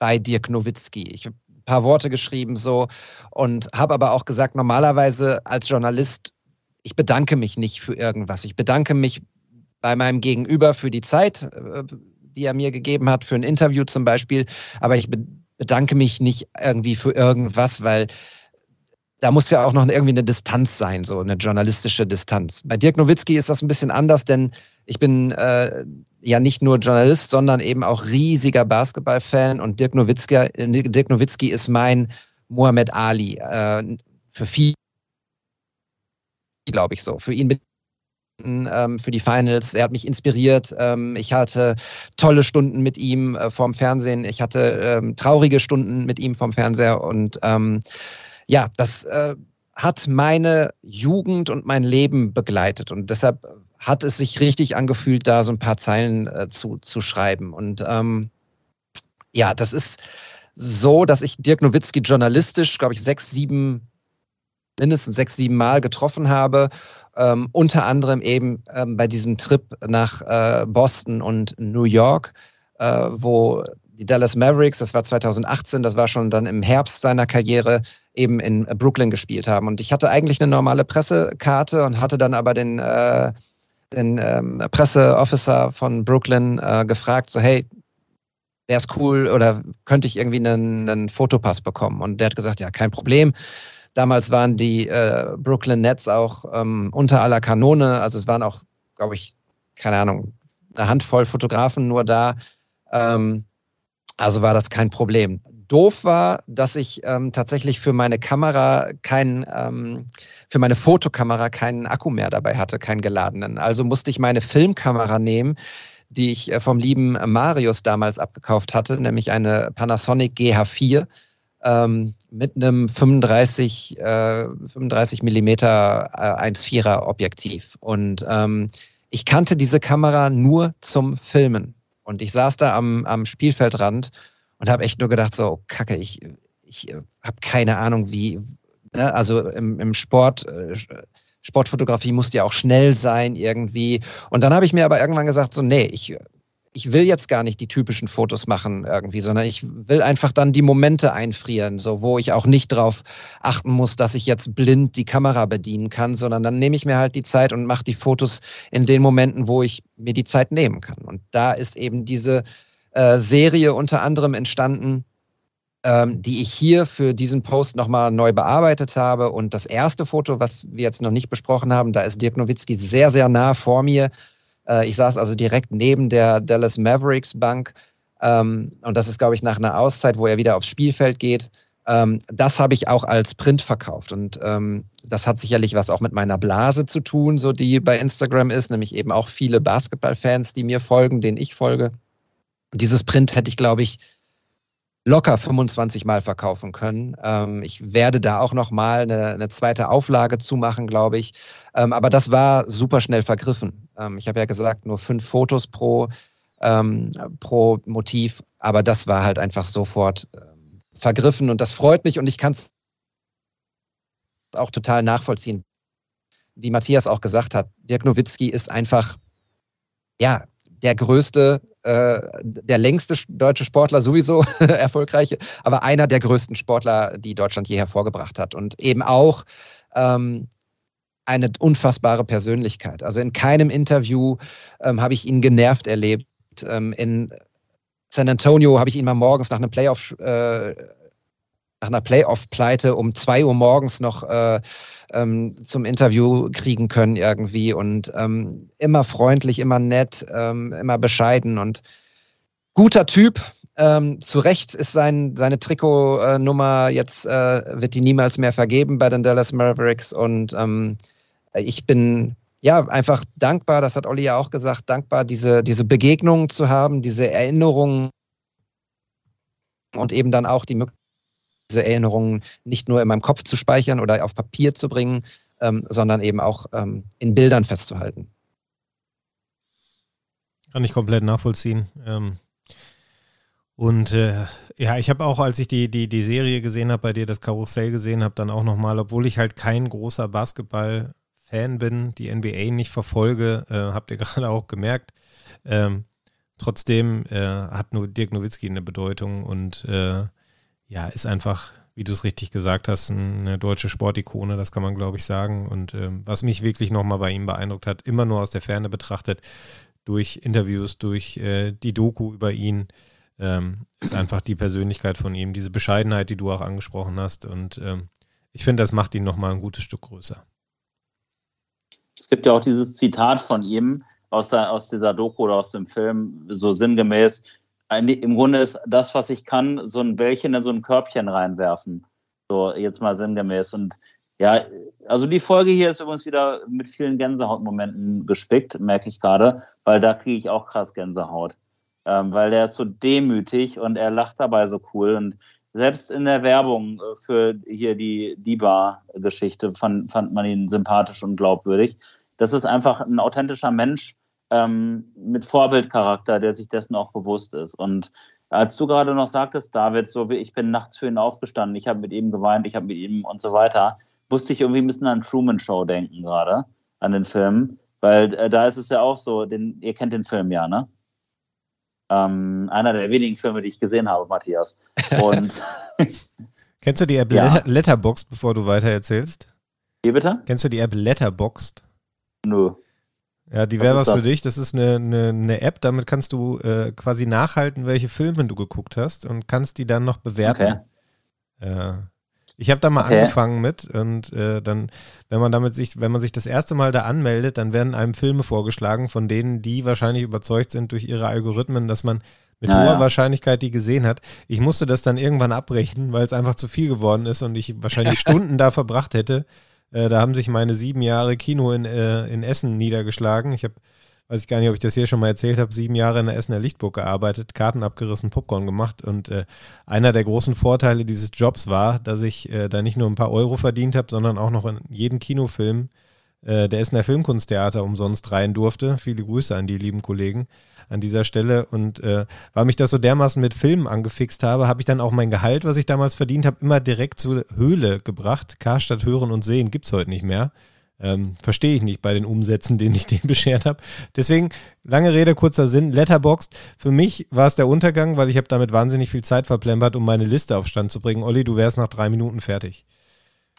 [SPEAKER 1] bei Dirk Nowitzki. Ich habe ein paar Worte geschrieben so und habe aber auch gesagt, normalerweise als Journalist ich bedanke mich nicht für irgendwas. Ich bedanke mich bei meinem Gegenüber für die Zeit, äh, die er mir gegeben hat, für ein Interview zum Beispiel. Aber ich bedanke mich nicht irgendwie für irgendwas, weil da muss ja auch noch irgendwie eine Distanz sein, so eine journalistische Distanz. Bei Dirk Nowitzki ist das ein bisschen anders, denn ich bin äh, ja nicht nur Journalist, sondern eben auch riesiger Basketballfan und Dirk Nowitzki, Dirk Nowitzki ist mein Muhammad Ali. Äh, für viele glaube ich so. Für ihn ähm, für die Finals. Er hat mich inspiriert. Ähm, ich hatte tolle Stunden mit ihm äh, vorm Fernsehen. Ich hatte ähm, traurige Stunden mit ihm vorm Fernseher. Und ähm, ja, das äh, hat meine Jugend und mein Leben begleitet. Und deshalb hat es sich richtig angefühlt, da so ein paar Zeilen äh, zu, zu schreiben. Und ähm, ja, das ist so, dass ich Dirk Nowitzki journalistisch, glaube ich, sechs, sieben mindestens sechs, sieben Mal getroffen habe. Ähm, unter anderem eben ähm, bei diesem Trip nach äh, Boston und New York, äh, wo die Dallas Mavericks, das war 2018, das war schon dann im Herbst seiner Karriere, eben in Brooklyn gespielt haben. Und ich hatte eigentlich eine normale Pressekarte und hatte dann aber den, äh, den ähm, Presseofficer von Brooklyn äh, gefragt, so hey, wäre es cool oder könnte ich irgendwie einen, einen Fotopass bekommen? Und der hat gesagt, ja, kein Problem. Damals waren die äh, Brooklyn Nets auch ähm, unter aller Kanone. Also es waren auch, glaube ich, keine Ahnung, eine Handvoll Fotografen nur da. Ähm, also war das kein Problem. Doof war, dass ich ähm, tatsächlich für meine Kamera keinen, ähm, für meine Fotokamera keinen Akku mehr dabei hatte, keinen geladenen. Also musste ich meine Filmkamera nehmen, die ich äh, vom lieben Marius damals abgekauft hatte, nämlich eine Panasonic GH4 ähm, mit einem 35, äh, 35 Millimeter äh, 1,4er Objektiv. Und ähm, ich kannte diese Kamera nur zum Filmen. Und ich saß da am, am Spielfeldrand und habe echt nur gedacht, so, kacke, ich, ich habe keine Ahnung, wie, ne? also im, im Sport, äh, Sportfotografie muss ja auch schnell sein irgendwie. Und dann habe ich mir aber irgendwann gesagt, so, nee, ich ich will jetzt gar nicht die typischen Fotos machen irgendwie, sondern ich will einfach dann die Momente einfrieren, so wo ich auch nicht drauf achten muss, dass ich jetzt blind die Kamera bedienen kann, sondern dann nehme ich mir halt die Zeit und mache die Fotos in den Momenten, wo ich mir die Zeit nehmen kann. Und da ist eben diese äh, Serie unter anderem entstanden, ähm, die ich hier für diesen Post nochmal neu bearbeitet habe. Und das erste Foto, was wir jetzt noch nicht besprochen haben, da ist Dirk Nowitzki sehr, sehr nah vor mir äh, ich saß also direkt neben der Dallas Mavericks Bank. Ähm, und das ist, glaube ich, nach einer Auszeit, wo er wieder aufs Spielfeld geht. Ähm, das habe ich auch als Print verkauft. Und ähm, das hat sicherlich was auch mit meiner Blase zu tun, so die bei Instagram ist, nämlich eben auch viele Basketballfans, die mir folgen, denen ich folge. Dieses Print hätte ich, glaube ich, locker 25 Mal verkaufen können. Ähm, ich werde da auch noch mal eine, eine zweite Auflage zumachen, glaube ich. Ähm, aber das war super schnell vergriffen. Ähm, ich habe ja gesagt, nur fünf Fotos pro, ähm, pro Motiv, aber das war halt einfach sofort ähm, vergriffen und das freut mich und ich kann es auch total nachvollziehen. Wie Matthias auch gesagt hat, Dirk Nowitzki ist einfach, ja, der größte äh, der längste deutsche Sportler sowieso [laughs] erfolgreiche, aber einer der größten Sportler, die Deutschland je hervorgebracht hat. Und eben auch ähm, eine unfassbare Persönlichkeit. Also in keinem Interview ähm, habe ich ihn genervt erlebt. Ähm, in San Antonio habe ich ihn mal morgens nach einem Playoff äh, nach einer Playoff-Pleite um zwei Uhr morgens noch äh, ähm, zum Interview kriegen können irgendwie und ähm, immer freundlich, immer nett, ähm, immer bescheiden und guter Typ. Ähm, zu Recht ist sein, seine Trikotnummer jetzt, äh, wird die niemals mehr vergeben bei den Dallas Mavericks und ähm, ich bin ja einfach dankbar, das hat Olli ja auch gesagt, dankbar, diese, diese Begegnungen zu haben, diese Erinnerungen und eben dann auch die Möglichkeit, diese Erinnerungen nicht nur in meinem Kopf zu speichern oder auf Papier zu bringen, ähm, sondern eben auch ähm, in Bildern festzuhalten.
[SPEAKER 3] Kann ich komplett nachvollziehen. Ähm, und äh, ja, ich habe auch, als ich die, die, die Serie gesehen habe, bei dir das Karussell gesehen habe, dann auch nochmal, obwohl ich halt kein großer Basketball-Fan bin, die NBA nicht verfolge, äh, habt ihr [laughs] gerade auch gemerkt. Ähm, trotzdem äh, hat nur Dirk Nowitzki eine Bedeutung und äh, ja, ist einfach, wie du es richtig gesagt hast, eine deutsche Sportikone, das kann man, glaube ich, sagen. Und ähm, was mich wirklich nochmal bei ihm beeindruckt hat, immer nur aus der Ferne betrachtet, durch Interviews, durch äh, die Doku über ihn, ähm, ist einfach die Persönlichkeit von ihm, diese Bescheidenheit, die du auch angesprochen hast. Und ähm, ich finde, das macht ihn nochmal ein gutes Stück größer.
[SPEAKER 2] Es gibt ja auch dieses Zitat von ihm aus, der, aus dieser Doku oder aus dem Film, so sinngemäß, im Grunde ist das, was ich kann, so ein Bällchen in so ein Körbchen reinwerfen. So, jetzt mal sinngemäß. Und ja, also die Folge hier ist übrigens wieder mit vielen Gänsehautmomenten gespickt, merke ich gerade, weil da kriege ich auch krass Gänsehaut. Ähm, weil der ist so demütig und er lacht dabei so cool. Und selbst in der Werbung äh, für hier die Diba-Geschichte fand, fand man ihn sympathisch und glaubwürdig. Das ist einfach ein authentischer Mensch, ähm, mit Vorbildcharakter, der sich dessen auch bewusst ist. Und als du gerade noch sagtest, David, so wie ich bin nachts für ihn aufgestanden, ich habe mit ihm geweint, ich habe mit ihm und so weiter, musste ich irgendwie ein bisschen an Truman Show denken gerade, an den Film. Weil äh, da ist es ja auch so, den, ihr kennt den Film ja, ne? Ähm, einer der wenigen Filme, die ich gesehen habe, Matthias. Und [laughs]
[SPEAKER 3] Kennst du die App ja. Letterboxd, bevor du weiter erzählst?
[SPEAKER 2] Wie bitte?
[SPEAKER 3] Kennst du die App Letterboxd?
[SPEAKER 2] Nö.
[SPEAKER 3] Ja, die wäre was, was für dich. Das ist eine, eine, eine App, damit kannst du äh, quasi nachhalten, welche Filme du geguckt hast und kannst die dann noch bewerten. Okay. Äh, ich habe da mal okay. angefangen mit und äh, dann, wenn man damit sich, wenn man sich das erste Mal da anmeldet, dann werden einem Filme vorgeschlagen, von denen die wahrscheinlich überzeugt sind durch ihre Algorithmen, dass man mit ja, hoher. Wahrscheinlichkeit die gesehen hat. Ich musste das dann irgendwann abbrechen, weil es einfach zu viel geworden ist und ich wahrscheinlich [laughs] Stunden da verbracht hätte. Äh, da haben sich meine sieben Jahre Kino in, äh, in Essen niedergeschlagen. Ich habe, weiß ich gar nicht, ob ich das hier schon mal erzählt habe, sieben Jahre in der Essener Lichtburg gearbeitet, Karten abgerissen, Popcorn gemacht. Und äh, einer der großen Vorteile dieses Jobs war, dass ich äh, da nicht nur ein paar Euro verdient habe, sondern auch noch in jeden Kinofilm äh, der Essener Filmkunsttheater umsonst rein durfte. Viele Grüße an die lieben Kollegen an dieser Stelle. Und äh, weil mich das so dermaßen mit Filmen angefixt habe, habe ich dann auch mein Gehalt, was ich damals verdient habe, immer direkt zur Höhle gebracht. Karstadt Hören und Sehen gibt es heute nicht mehr. Ähm, Verstehe ich nicht bei den Umsätzen, denen ich denen [laughs] beschert habe. Deswegen, lange Rede, kurzer Sinn, Letterboxd. Für mich war es der Untergang, weil ich habe damit wahnsinnig viel Zeit verplempert, um meine Liste auf Stand zu bringen. Olli, du wärst nach drei Minuten fertig. [laughs]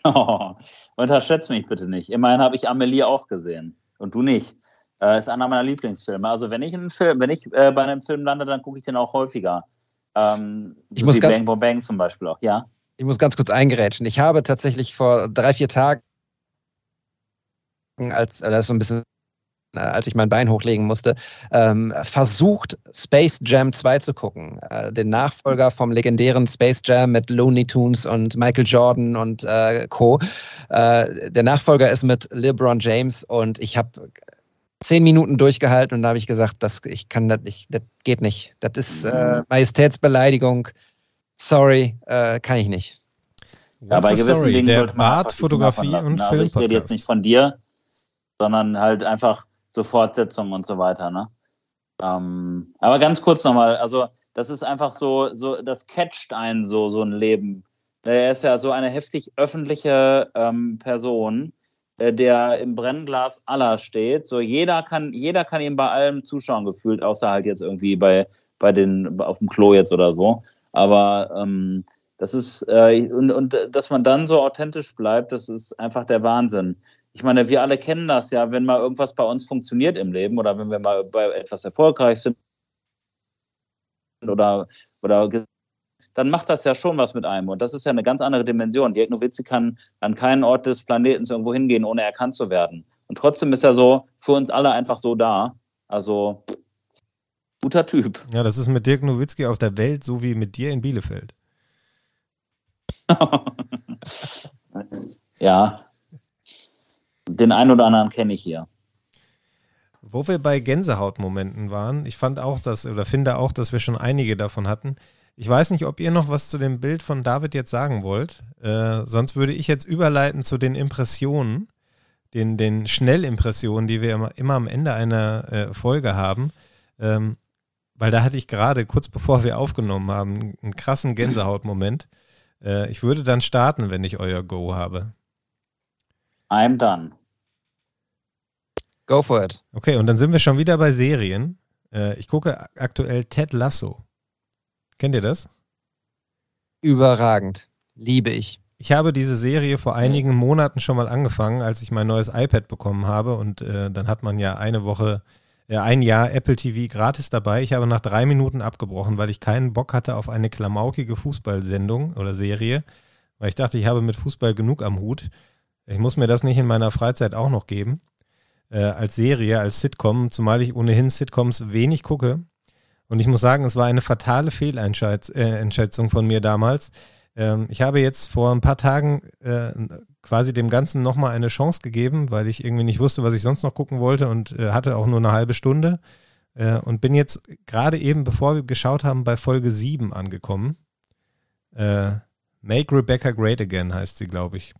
[SPEAKER 2] Oh, unterschätzt mich bitte nicht. Immerhin habe ich Amelie auch gesehen und du nicht. Äh, ist einer meiner Lieblingsfilme. Also wenn ich einen Film, wenn ich äh, bei einem Film lande, dann gucke ich den auch häufiger. Ähm,
[SPEAKER 1] ich so muss ganz,
[SPEAKER 2] Bang Boom Bang zum Beispiel auch, ja.
[SPEAKER 1] Ich muss ganz kurz eingerätschen. Ich habe tatsächlich vor drei, vier Tagen, als äh, das so ein bisschen äh, als ich mein Bein hochlegen musste, ähm, versucht, Space Jam 2 zu gucken. Äh, den Nachfolger vom legendären Space Jam mit Looney Tunes und Michael Jordan und äh, Co. Äh, der Nachfolger ist mit LeBron James und ich habe zehn Minuten durchgehalten und da habe ich gesagt, das, ich kann das nicht, das geht nicht. Das ist äh, mhm. Majestätsbeleidigung. Sorry, äh, kann ich nicht.
[SPEAKER 2] Ja, bei gewissen Story? Dingen Der sollte man Art, Fotografie und ne? also Ich rede jetzt nicht von dir, sondern halt einfach so Fortsetzungen und so weiter. Ne? Ähm, aber ganz kurz nochmal, also das ist einfach so, so, das catcht einen so, so ein Leben. Er ist ja so eine heftig öffentliche ähm, Person äh, der im Brennglas aller steht. So jeder kann, jeder kann ihm bei allem zuschauen gefühlt, außer halt jetzt irgendwie bei, bei den, auf dem Klo jetzt oder so. Aber ähm, das ist, äh, und, und dass man dann so authentisch bleibt, das ist einfach der Wahnsinn. Ich meine, wir alle kennen das ja, wenn mal irgendwas bei uns funktioniert im Leben oder wenn wir mal bei etwas erfolgreich sind oder, oder dann macht das ja schon was mit einem. Und das ist ja eine ganz andere Dimension. Dirk Nowitzki kann an keinen Ort des Planeten irgendwo hingehen, ohne erkannt zu werden. Und trotzdem ist er so für uns alle einfach so da. Also guter Typ.
[SPEAKER 3] Ja, das ist mit Dirk Nowitzki auf der Welt so wie mit dir in Bielefeld. [laughs]
[SPEAKER 2] ja. Den einen oder anderen kenne ich hier.
[SPEAKER 3] Wo wir bei Gänsehautmomenten waren, ich fand auch, dass, oder finde auch, dass wir schon einige davon hatten. Ich weiß nicht, ob ihr noch was zu dem Bild von David jetzt sagen wollt. Äh, sonst würde ich jetzt überleiten zu den Impressionen, den, den Schnellimpressionen, die wir immer, immer am Ende einer äh, Folge haben. Ähm, weil da hatte ich gerade, kurz bevor wir aufgenommen haben, einen krassen Gänsehautmoment. Äh, ich würde dann starten, wenn ich euer Go habe.
[SPEAKER 2] I'm done.
[SPEAKER 1] Go for it.
[SPEAKER 3] Okay, und dann sind wir schon wieder bei Serien. Äh, ich gucke aktuell Ted Lasso. Kennt ihr das?
[SPEAKER 1] Überragend. Liebe ich.
[SPEAKER 3] Ich habe diese Serie vor einigen Monaten schon mal angefangen, als ich mein neues iPad bekommen habe. Und äh, dann hat man ja eine Woche, äh, ein Jahr Apple TV gratis dabei. Ich habe nach drei Minuten abgebrochen, weil ich keinen Bock hatte auf eine klamaukige Fußballsendung oder Serie. Weil ich dachte, ich habe mit Fußball genug am Hut. Ich muss mir das nicht in meiner Freizeit auch noch geben. Äh, als Serie, als Sitcom, zumal ich ohnehin Sitcoms wenig gucke. Und ich muss sagen, es war eine fatale Fehleinschätzung äh, von mir damals. Ähm, ich habe jetzt vor ein paar Tagen äh, quasi dem Ganzen nochmal eine Chance gegeben, weil ich irgendwie nicht wusste, was ich sonst noch gucken wollte und äh, hatte auch nur eine halbe Stunde. Äh, und bin jetzt gerade eben, bevor wir geschaut haben, bei Folge 7 angekommen. Äh, Make Rebecca Great Again heißt sie, glaube ich.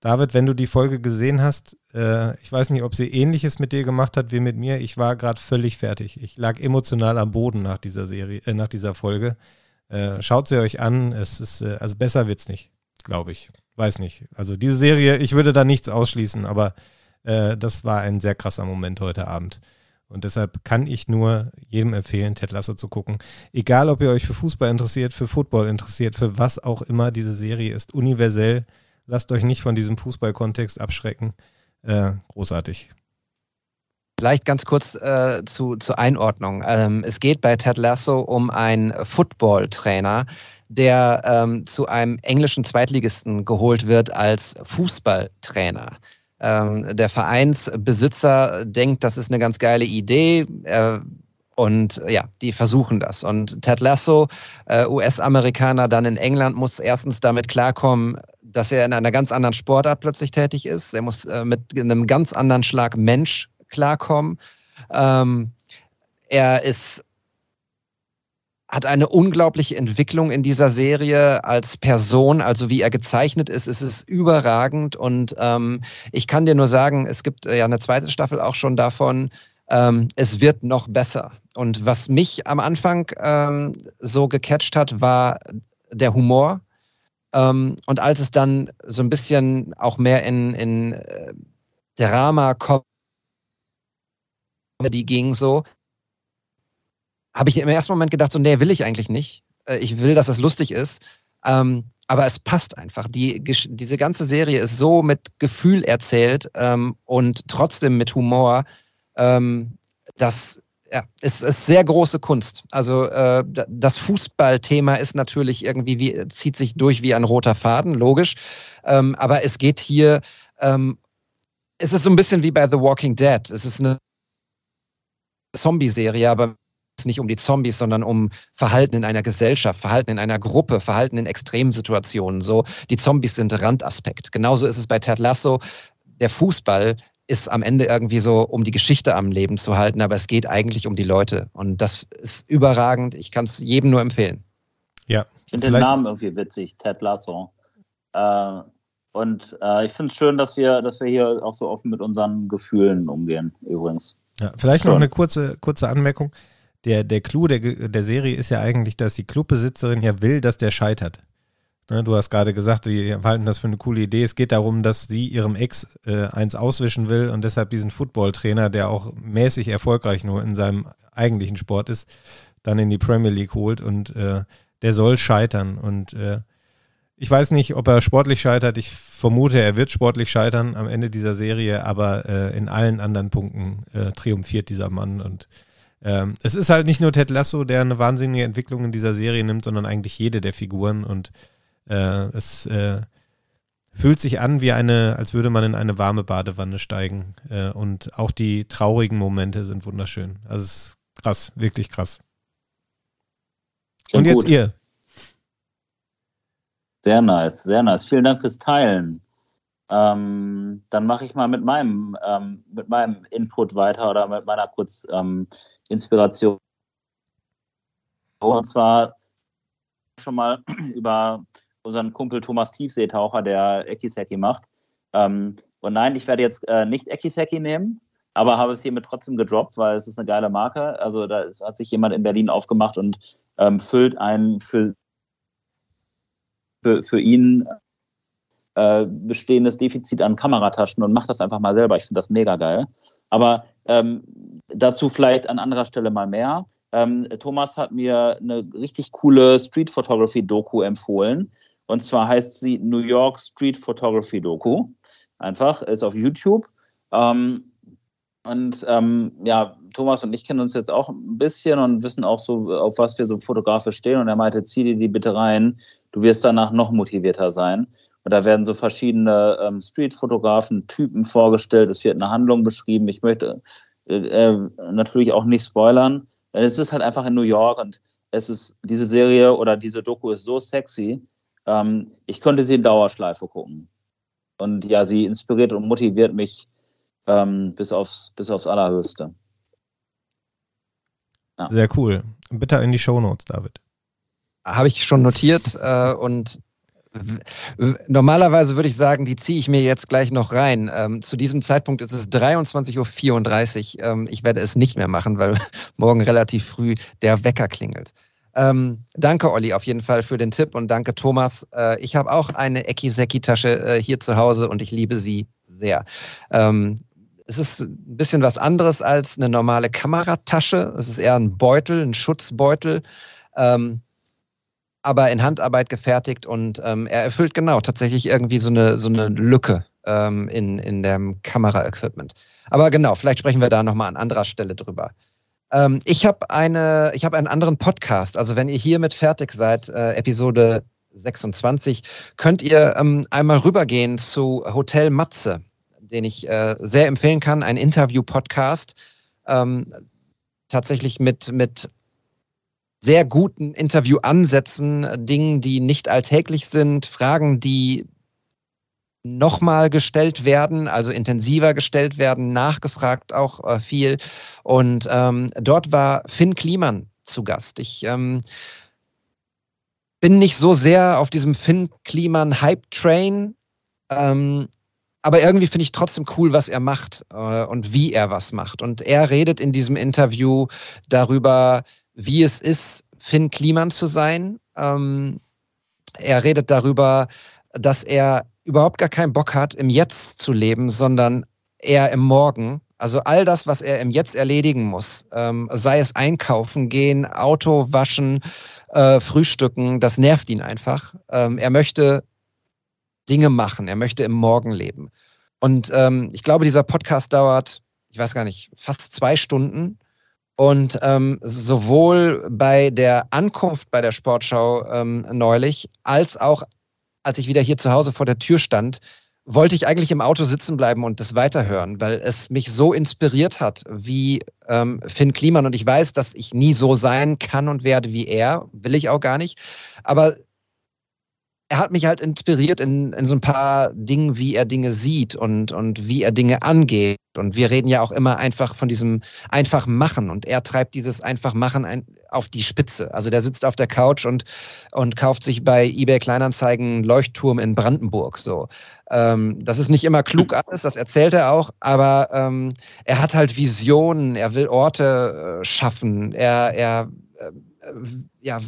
[SPEAKER 3] David, wenn du die Folge gesehen hast, äh, ich weiß nicht, ob sie ähnliches mit dir gemacht hat wie mit mir. Ich war gerade völlig fertig. Ich lag emotional am Boden nach dieser Serie, äh, nach dieser Folge. Äh, schaut sie euch an. Es ist, äh, also besser wird's nicht, glaube ich. Weiß nicht. Also diese Serie, ich würde da nichts ausschließen, aber äh, das war ein sehr krasser Moment heute Abend. Und deshalb kann ich nur jedem empfehlen, Ted Lasso zu gucken. Egal, ob ihr euch für Fußball interessiert, für Football interessiert, für was auch immer, diese Serie ist universell Lasst euch nicht von diesem Fußballkontext abschrecken. Äh, großartig.
[SPEAKER 1] Vielleicht ganz kurz äh, zu, zur Einordnung. Ähm, es geht bei Ted Lasso um einen Football-Trainer, der ähm, zu einem englischen Zweitligisten geholt wird als Fußballtrainer. Ähm, der Vereinsbesitzer denkt, das ist eine ganz geile Idee. Äh, und ja, die versuchen das. Und Ted Lasso, äh, US-Amerikaner dann in England, muss erstens damit klarkommen, dass er in einer ganz anderen Sportart plötzlich tätig ist. Er muss äh, mit einem ganz anderen Schlag Mensch klarkommen. Ähm, er ist hat eine unglaubliche Entwicklung in dieser Serie als Person, also wie er gezeichnet ist, ist es überragend und ähm, ich kann dir nur sagen, es gibt äh, ja eine zweite Staffel auch schon davon, ähm, es wird noch besser. Und was mich am Anfang ähm, so gecatcht hat, war der Humor, ähm, und als es dann so ein bisschen auch mehr in, in äh, Drama, Comedy ging, so, habe ich im ersten Moment gedacht, so, nee, will ich eigentlich nicht. Äh, ich will, dass es lustig ist. Ähm, aber es passt einfach. Die, diese ganze Serie ist so mit Gefühl erzählt ähm, und trotzdem mit Humor, ähm, dass ja, es ist sehr große Kunst. Also äh, das Fußballthema ist natürlich irgendwie wie zieht sich durch wie ein roter Faden, logisch. Ähm, aber es geht hier, ähm, es ist so ein bisschen wie bei The Walking Dead. Es ist eine Zombie-Serie, aber es ist nicht um die Zombies, sondern um Verhalten in einer Gesellschaft, Verhalten in einer Gruppe, Verhalten in Extremsituationen. So, die Zombies sind Randaspekt. Genauso ist es bei Ted Lasso. Der Fußball ist am Ende irgendwie so, um die Geschichte am Leben zu halten, aber es geht eigentlich um die Leute. Und das ist überragend. Ich kann es jedem nur empfehlen.
[SPEAKER 3] Ja.
[SPEAKER 2] Ich finde den Namen irgendwie witzig, Ted Lasso. Äh, und äh, ich finde es schön, dass wir, dass wir hier auch so offen mit unseren Gefühlen umgehen, übrigens.
[SPEAKER 3] Ja, vielleicht schön. noch eine kurze, kurze Anmerkung. Der, der Clou der, der Serie ist ja eigentlich, dass die Clubbesitzerin ja will, dass der scheitert. Ne, du hast gerade gesagt, die halten das für eine coole Idee. Es geht darum, dass sie ihrem Ex äh, eins auswischen will und deshalb diesen Footballtrainer, der auch mäßig erfolgreich nur in seinem eigentlichen Sport ist, dann in die Premier League holt und äh, der soll scheitern. Und äh, ich weiß nicht, ob er sportlich scheitert. Ich vermute, er wird sportlich scheitern am Ende dieser Serie, aber äh, in allen anderen Punkten äh, triumphiert dieser Mann und ähm, es ist halt nicht nur Ted Lasso, der eine wahnsinnige Entwicklung in dieser Serie nimmt, sondern eigentlich jede der Figuren und äh, es äh, fühlt sich an wie eine, als würde man in eine warme Badewanne steigen. Äh, und auch die traurigen Momente sind wunderschön. Also es ist krass, wirklich krass.
[SPEAKER 2] Klingt
[SPEAKER 3] und jetzt
[SPEAKER 2] gut.
[SPEAKER 3] ihr.
[SPEAKER 2] Sehr nice, sehr nice. Vielen Dank fürs Teilen. Ähm, dann mache ich mal mit meinem, ähm, mit meinem Input weiter oder mit meiner kurz ähm, Inspiration. Und zwar schon mal [clears throat] über unseren Kumpel Thomas Tiefseetaucher, der Ekiseki macht. Ähm, und nein, ich werde jetzt äh, nicht Ekiseki nehmen, aber habe es hiermit trotzdem gedroppt, weil es ist eine geile Marke. Also da ist, hat sich jemand in Berlin aufgemacht und ähm, füllt ein für, für, für ihn äh, bestehendes Defizit an Kamerataschen und macht das einfach mal selber. Ich finde das mega geil. Aber ähm, dazu vielleicht an anderer Stelle mal mehr. Ähm, Thomas hat mir eine richtig coole Street Photography Doku empfohlen. Und zwar heißt sie New York Street Photography Doku. Einfach, ist auf YouTube. Ähm, und ähm, ja, Thomas und ich kennen uns jetzt auch ein bisschen und wissen auch so, auf was wir so fotografisch stehen. Und er meinte, zieh dir die bitte rein. Du wirst danach noch motivierter sein. Und da werden so verschiedene ähm, Street-Fotografen, Typen vorgestellt. Es wird eine Handlung beschrieben. Ich möchte äh, äh, natürlich auch nicht spoilern. Es ist halt einfach in New York und es ist, diese Serie oder diese Doku ist so sexy. Ähm, ich könnte sie in Dauerschleife gucken. Und ja, sie inspiriert und motiviert mich ähm, bis, aufs, bis aufs Allerhöchste. Ja.
[SPEAKER 3] Sehr cool. Bitte in die Shownotes, David.
[SPEAKER 1] Habe ich schon notiert äh, und normalerweise würde ich sagen, die ziehe ich mir jetzt gleich noch rein. Ähm, zu diesem Zeitpunkt ist es 23.34 Uhr. Ähm, ich werde es nicht mehr machen, weil [laughs] morgen relativ früh der Wecker klingelt. Ähm, danke, Olli, auf jeden Fall für den Tipp und danke, Thomas. Äh, ich habe auch eine Eki-Seki-Tasche äh, hier zu Hause und ich liebe sie sehr. Ähm, es ist ein bisschen was anderes als eine normale Kameratasche. Es ist eher ein Beutel, ein Schutzbeutel. Ähm, aber in Handarbeit gefertigt und ähm, er erfüllt genau tatsächlich irgendwie so eine, so eine Lücke ähm, in, in dem Kameraequipment. Aber genau, vielleicht sprechen wir da nochmal an anderer Stelle drüber. Ähm, ich habe eine, ich habe einen anderen Podcast. Also wenn ihr hiermit fertig seid, äh, Episode 26, könnt ihr ähm, einmal rübergehen zu Hotel Matze, den ich äh, sehr empfehlen kann, ein Interview-Podcast. Ähm, tatsächlich mit, mit sehr guten Interviewansätzen, äh, Dingen, die nicht alltäglich sind, Fragen, die nochmal gestellt werden, also intensiver gestellt werden, nachgefragt auch äh, viel. Und ähm, dort war Finn Kliman zu Gast. Ich ähm, bin nicht so sehr auf diesem Finn Kliman Hype Train, ähm, aber irgendwie finde ich trotzdem cool, was er macht äh, und wie er was macht. Und er redet in diesem Interview darüber, wie es ist, Finn Kliman zu sein. Ähm, er redet darüber, dass er überhaupt gar keinen Bock hat, im Jetzt zu leben, sondern eher im Morgen. Also all das, was er im Jetzt erledigen muss, ähm, sei es einkaufen gehen, Auto waschen, äh, frühstücken, das nervt ihn einfach. Ähm, er möchte Dinge machen, er möchte im Morgen leben. Und ähm, ich glaube, dieser Podcast dauert, ich weiß gar nicht, fast zwei Stunden. Und ähm, sowohl bei der Ankunft bei der Sportschau ähm, neulich, als auch als ich wieder hier zu Hause vor der Tür stand, wollte ich eigentlich im Auto sitzen bleiben und das weiterhören, weil es mich so inspiriert hat, wie ähm, Finn Kliman. Und ich weiß, dass ich nie so sein kann und werde wie er, will ich auch gar nicht. Aber er hat mich halt inspiriert in, in so ein paar Dingen, wie er Dinge sieht und, und wie er Dinge angeht. Und wir reden ja auch immer einfach von diesem einfach machen. Und er treibt dieses einfach machen ein, auf die Spitze. Also der sitzt auf der Couch und, und kauft sich bei eBay Kleinanzeigen einen Leuchtturm in Brandenburg. So. Ähm, das ist nicht immer klug alles, das erzählt er auch, aber ähm, er hat halt Visionen, er will Orte äh, schaffen, er, er äh, ja,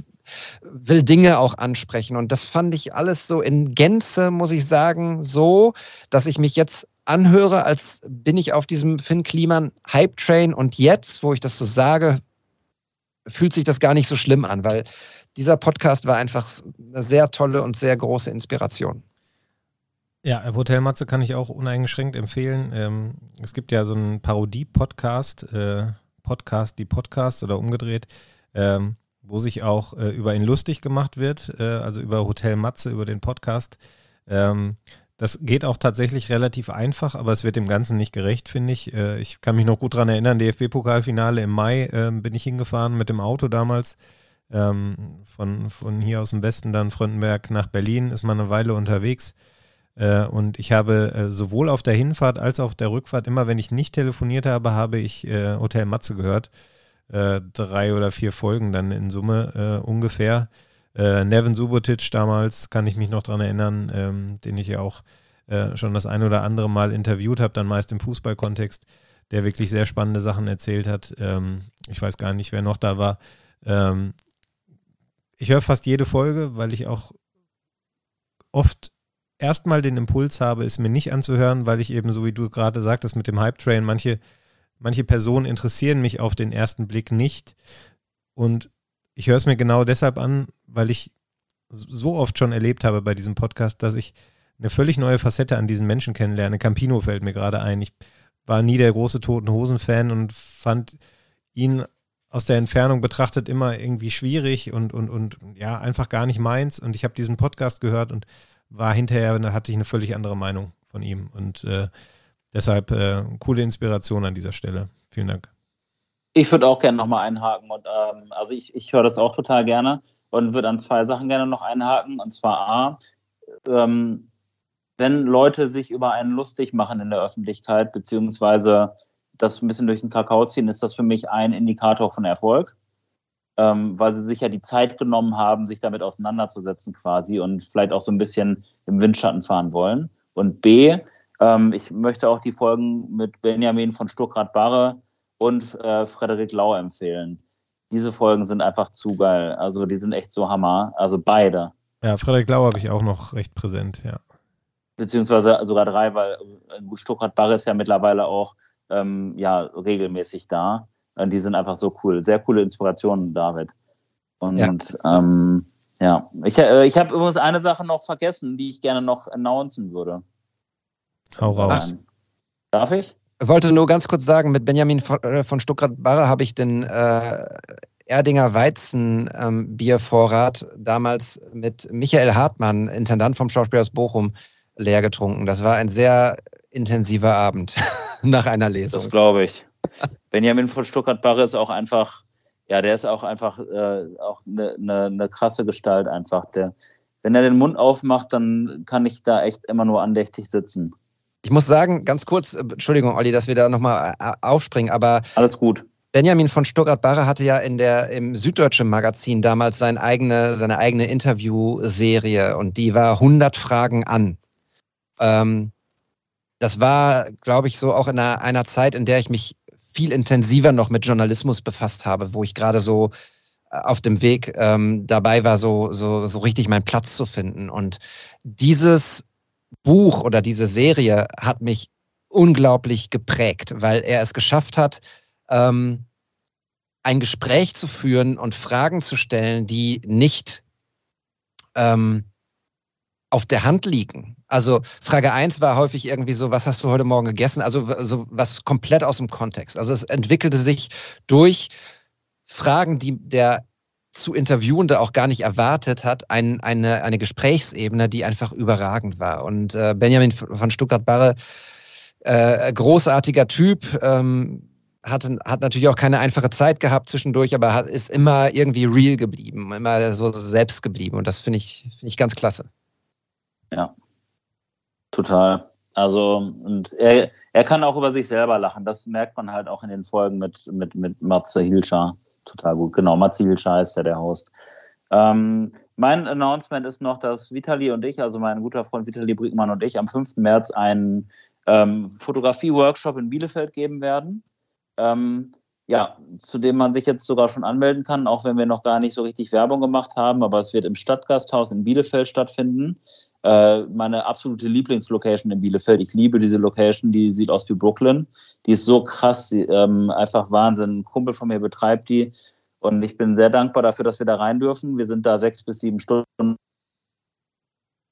[SPEAKER 1] will Dinge auch ansprechen. Und das fand ich alles so in Gänze, muss ich sagen, so, dass ich mich jetzt anhöre, als bin ich auf diesem Finn Kliman Hype Train und jetzt, wo ich das so sage, fühlt sich das gar nicht so schlimm an, weil dieser Podcast war einfach eine sehr tolle und sehr große Inspiration.
[SPEAKER 3] Ja, Hotel Matze kann ich auch uneingeschränkt empfehlen. Ähm, es gibt ja so einen Parodie-Podcast, äh, Podcast, die Podcasts oder umgedreht, ähm, wo sich auch äh, über ihn lustig gemacht wird, äh, also über Hotel Matze, über den Podcast. Ähm, das geht auch tatsächlich relativ einfach, aber es wird dem Ganzen nicht gerecht, finde ich. Äh, ich kann mich noch gut daran erinnern, DFB-Pokalfinale im Mai äh, bin ich hingefahren mit dem Auto damals. Ähm, von, von hier aus dem Westen dann Fröndenberg nach Berlin ist man eine Weile unterwegs. Äh, und ich habe äh, sowohl auf der Hinfahrt als auch auf der Rückfahrt, immer wenn ich nicht telefoniert habe, habe ich äh, Hotel Matze gehört. Äh, drei oder vier Folgen dann in Summe ungefähr. Äh, Nevin Subotic damals, kann ich mich noch daran erinnern, ähm, den ich ja auch äh, schon das ein oder andere Mal interviewt habe, dann meist im Fußballkontext, der wirklich sehr spannende Sachen erzählt hat. Ähm, ich weiß gar nicht, wer noch da war. Ähm, ich höre fast jede Folge, weil ich auch oft erstmal den Impuls habe, es mir nicht anzuhören, weil ich eben, so wie du gerade sagtest, mit dem Hype-Train, manche, manche Personen interessieren mich auf den ersten Blick nicht. Und ich höre es mir genau deshalb an, weil ich so oft schon erlebt habe bei diesem Podcast, dass ich eine völlig neue Facette an diesen Menschen kennenlerne. Campino fällt mir gerade ein. Ich war nie der große Toten Hosen-Fan und fand ihn aus der Entfernung betrachtet immer irgendwie schwierig und, und, und ja, einfach gar nicht meins. Und ich habe diesen Podcast gehört und war hinterher, da hatte ich eine völlig andere Meinung von ihm. Und äh, deshalb äh, coole Inspiration an dieser Stelle. Vielen Dank.
[SPEAKER 2] Ich würde auch gerne nochmal einhaken. Und, ähm, also ich, ich höre das auch total gerne und würde an zwei Sachen gerne noch einhaken. Und zwar A, ähm, wenn Leute sich über einen lustig machen in der Öffentlichkeit, beziehungsweise das ein bisschen durch den Kakao ziehen, ist das für mich ein Indikator von Erfolg. Ähm, weil sie sich ja die Zeit genommen haben, sich damit auseinanderzusetzen quasi und vielleicht auch so ein bisschen im Windschatten fahren wollen. Und B, ähm, ich möchte auch die Folgen mit Benjamin von Stuckrad-Barre und äh, Frederik Lau empfehlen. Diese Folgen sind einfach zu geil. Also die sind echt so Hammer. Also beide.
[SPEAKER 3] Ja, Frederik Lau habe ich auch noch recht präsent, ja.
[SPEAKER 2] Beziehungsweise sogar drei, weil äh, Stuttgart Barre ist ja mittlerweile auch ähm, ja, regelmäßig da. Und die sind einfach so cool. Sehr coole Inspirationen, David. Und ja, ähm, ja. ich, äh, ich habe übrigens eine Sache noch vergessen, die ich gerne noch announcen würde.
[SPEAKER 3] Hau raus.
[SPEAKER 2] Darf ich?
[SPEAKER 1] wollte nur ganz kurz sagen, mit Benjamin von, äh, von Stuttgart-Barre habe ich den äh, Erdinger Weizen-Biervorrat ähm, damals mit Michael Hartmann, Intendant vom Schauspielhaus Bochum, leer getrunken. Das war ein sehr intensiver Abend [laughs] nach einer Lesung.
[SPEAKER 2] Das glaube ich. Benjamin von Stuttgart-Barre ist auch einfach, ja, der ist auch einfach äh, auch eine ne, ne krasse Gestalt einfach. Der, wenn er den Mund aufmacht, dann kann ich da echt immer nur andächtig sitzen.
[SPEAKER 1] Ich muss sagen, ganz kurz, äh, Entschuldigung, Olli, dass wir da nochmal äh, aufspringen, aber.
[SPEAKER 2] Alles gut.
[SPEAKER 1] Benjamin von Stuttgart-Barre hatte ja in der, im Süddeutschen Magazin damals sein eigene, seine eigene Interviewserie und die war 100 Fragen an. Ähm, das war, glaube ich, so auch in einer, einer Zeit, in der ich mich viel intensiver noch mit Journalismus befasst habe, wo ich gerade so äh, auf dem Weg ähm, dabei war, so, so, so richtig meinen Platz zu finden. Und dieses Buch oder diese Serie hat mich unglaublich geprägt, weil er es geschafft hat, ähm, ein Gespräch zu führen und Fragen zu stellen, die nicht ähm, auf der Hand liegen. Also Frage 1 war häufig irgendwie so, was hast du heute Morgen gegessen? Also so was komplett aus dem Kontext. Also es entwickelte sich durch Fragen, die der zu Interviewende auch gar nicht erwartet hat, ein, eine, eine Gesprächsebene, die einfach überragend war. Und äh, Benjamin von Stuttgart-Barre, äh, großartiger Typ, ähm, hat, hat natürlich auch keine einfache Zeit gehabt zwischendurch, aber hat, ist immer irgendwie real geblieben, immer so selbst geblieben. Und das finde ich, find ich ganz klasse.
[SPEAKER 2] Ja, total. Also, und er, er kann auch über sich selber lachen. Das merkt man halt auch in den Folgen mit, mit, mit Matze Hilscher total gut. Genau, Mazil ist ja der Host. Ähm, mein Announcement ist noch, dass Vitali und ich, also mein guter Freund Vitali Brickmann und ich, am 5. März einen ähm, Fotografie-Workshop in Bielefeld geben werden. Ähm, ja, zu dem man sich jetzt sogar schon anmelden kann, auch wenn wir noch gar nicht so richtig Werbung gemacht haben, aber es wird im Stadtgasthaus in Bielefeld stattfinden. Äh, meine absolute Lieblingslocation in Bielefeld. Ich liebe diese Location, die sieht aus wie Brooklyn. Die ist so krass, ähm, einfach Wahnsinn. Ein Kumpel von mir betreibt die und ich bin sehr dankbar dafür, dass wir da rein dürfen. Wir sind da sechs bis sieben Stunden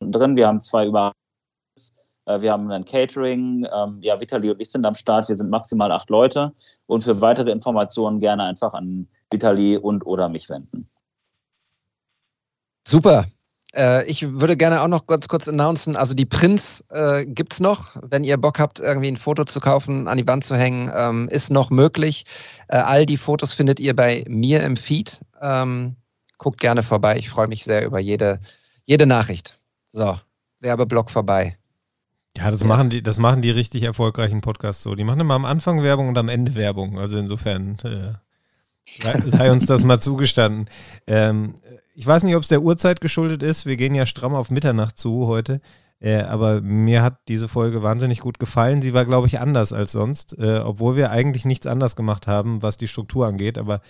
[SPEAKER 2] drin. Wir haben zwei über Äh, wir haben ein Catering. Ähm, ja, Vitali und ich sind am Start. Wir sind maximal acht Leute. Und für weitere Informationen gerne einfach an Vitali und oder mich wenden.
[SPEAKER 1] Super. Äh, ich würde gerne auch noch ganz kurz announcen, also die Prints äh, gibt es noch. Wenn ihr Bock habt, irgendwie ein Foto zu kaufen, an die Wand zu hängen, ähm, ist noch möglich. Äh, all die Fotos findet ihr bei mir im Feed. Ähm, guckt gerne vorbei. Ich freue mich sehr über jede, jede Nachricht. So, Werbeblock vorbei.
[SPEAKER 3] Ja, das
[SPEAKER 1] Yes.
[SPEAKER 3] machen die, das machen die richtig erfolgreichen Podcasts so. Die machen immer am Anfang Werbung und am Ende Werbung. Also insofern äh, sei, sei uns das mal zugestanden. Ähm, ich weiß nicht, ob es der Uhrzeit geschuldet ist. Wir gehen ja stramm auf Mitternacht zu heute. Äh, aber mir hat diese Folge wahnsinnig gut gefallen. Sie war, glaube ich, anders als sonst, äh, obwohl wir eigentlich nichts anders gemacht haben, was die Struktur angeht. Aber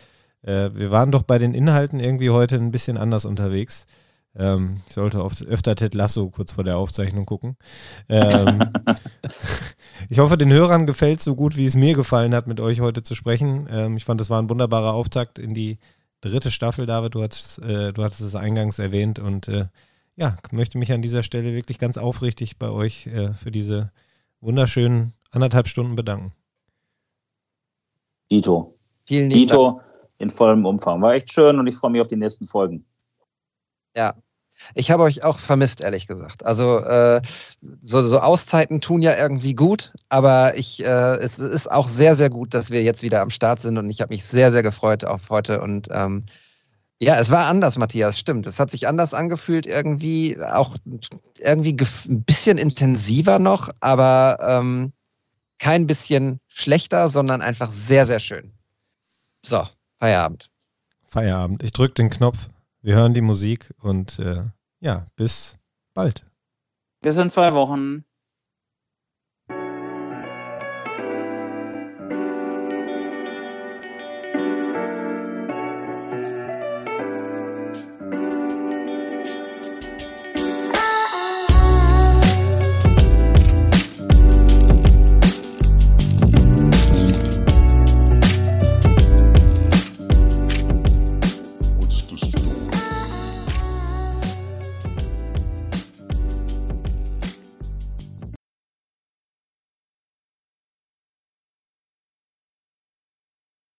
[SPEAKER 3] äh, wir waren doch bei den Inhalten irgendwie heute ein bisschen anders unterwegs. Ähm, ich sollte oft, öfter Ted Lasso kurz vor der Aufzeichnung gucken. Ähm, [laughs] ich hoffe, den Hörern gefällt es so gut, wie es mir gefallen hat, mit euch heute zu sprechen. Ähm, ich fand, das war ein wunderbarer Auftakt in die dritte Staffel, David. Du hattest, äh, du hattest es eingangs erwähnt und äh, ja, möchte mich an dieser Stelle wirklich ganz aufrichtig bei euch äh, für diese wunderschönen anderthalb Stunden bedanken.
[SPEAKER 2] Dito.
[SPEAKER 1] Vielen lieben Dank.
[SPEAKER 2] Dito in vollem Umfang. War echt schön und ich freue mich auf die nächsten Folgen.
[SPEAKER 1] Ja. Ich habe euch auch vermisst, ehrlich gesagt. Also äh, so, so Auszeiten tun ja irgendwie gut, aber ich, äh, es ist auch sehr, sehr gut, dass wir jetzt wieder am Start sind und ich habe mich sehr, sehr gefreut auf heute und ähm, ja, es war anders, Matthias, stimmt. Es hat sich anders angefühlt, irgendwie auch irgendwie ein bisschen intensiver noch, aber ähm, kein bisschen schlechter, sondern einfach sehr, sehr schön. So, Feierabend.
[SPEAKER 3] Feierabend. Ich drücke den Knopf, wir hören die Musik und äh, ja, bis bald.
[SPEAKER 2] Bis in zwei Wochen.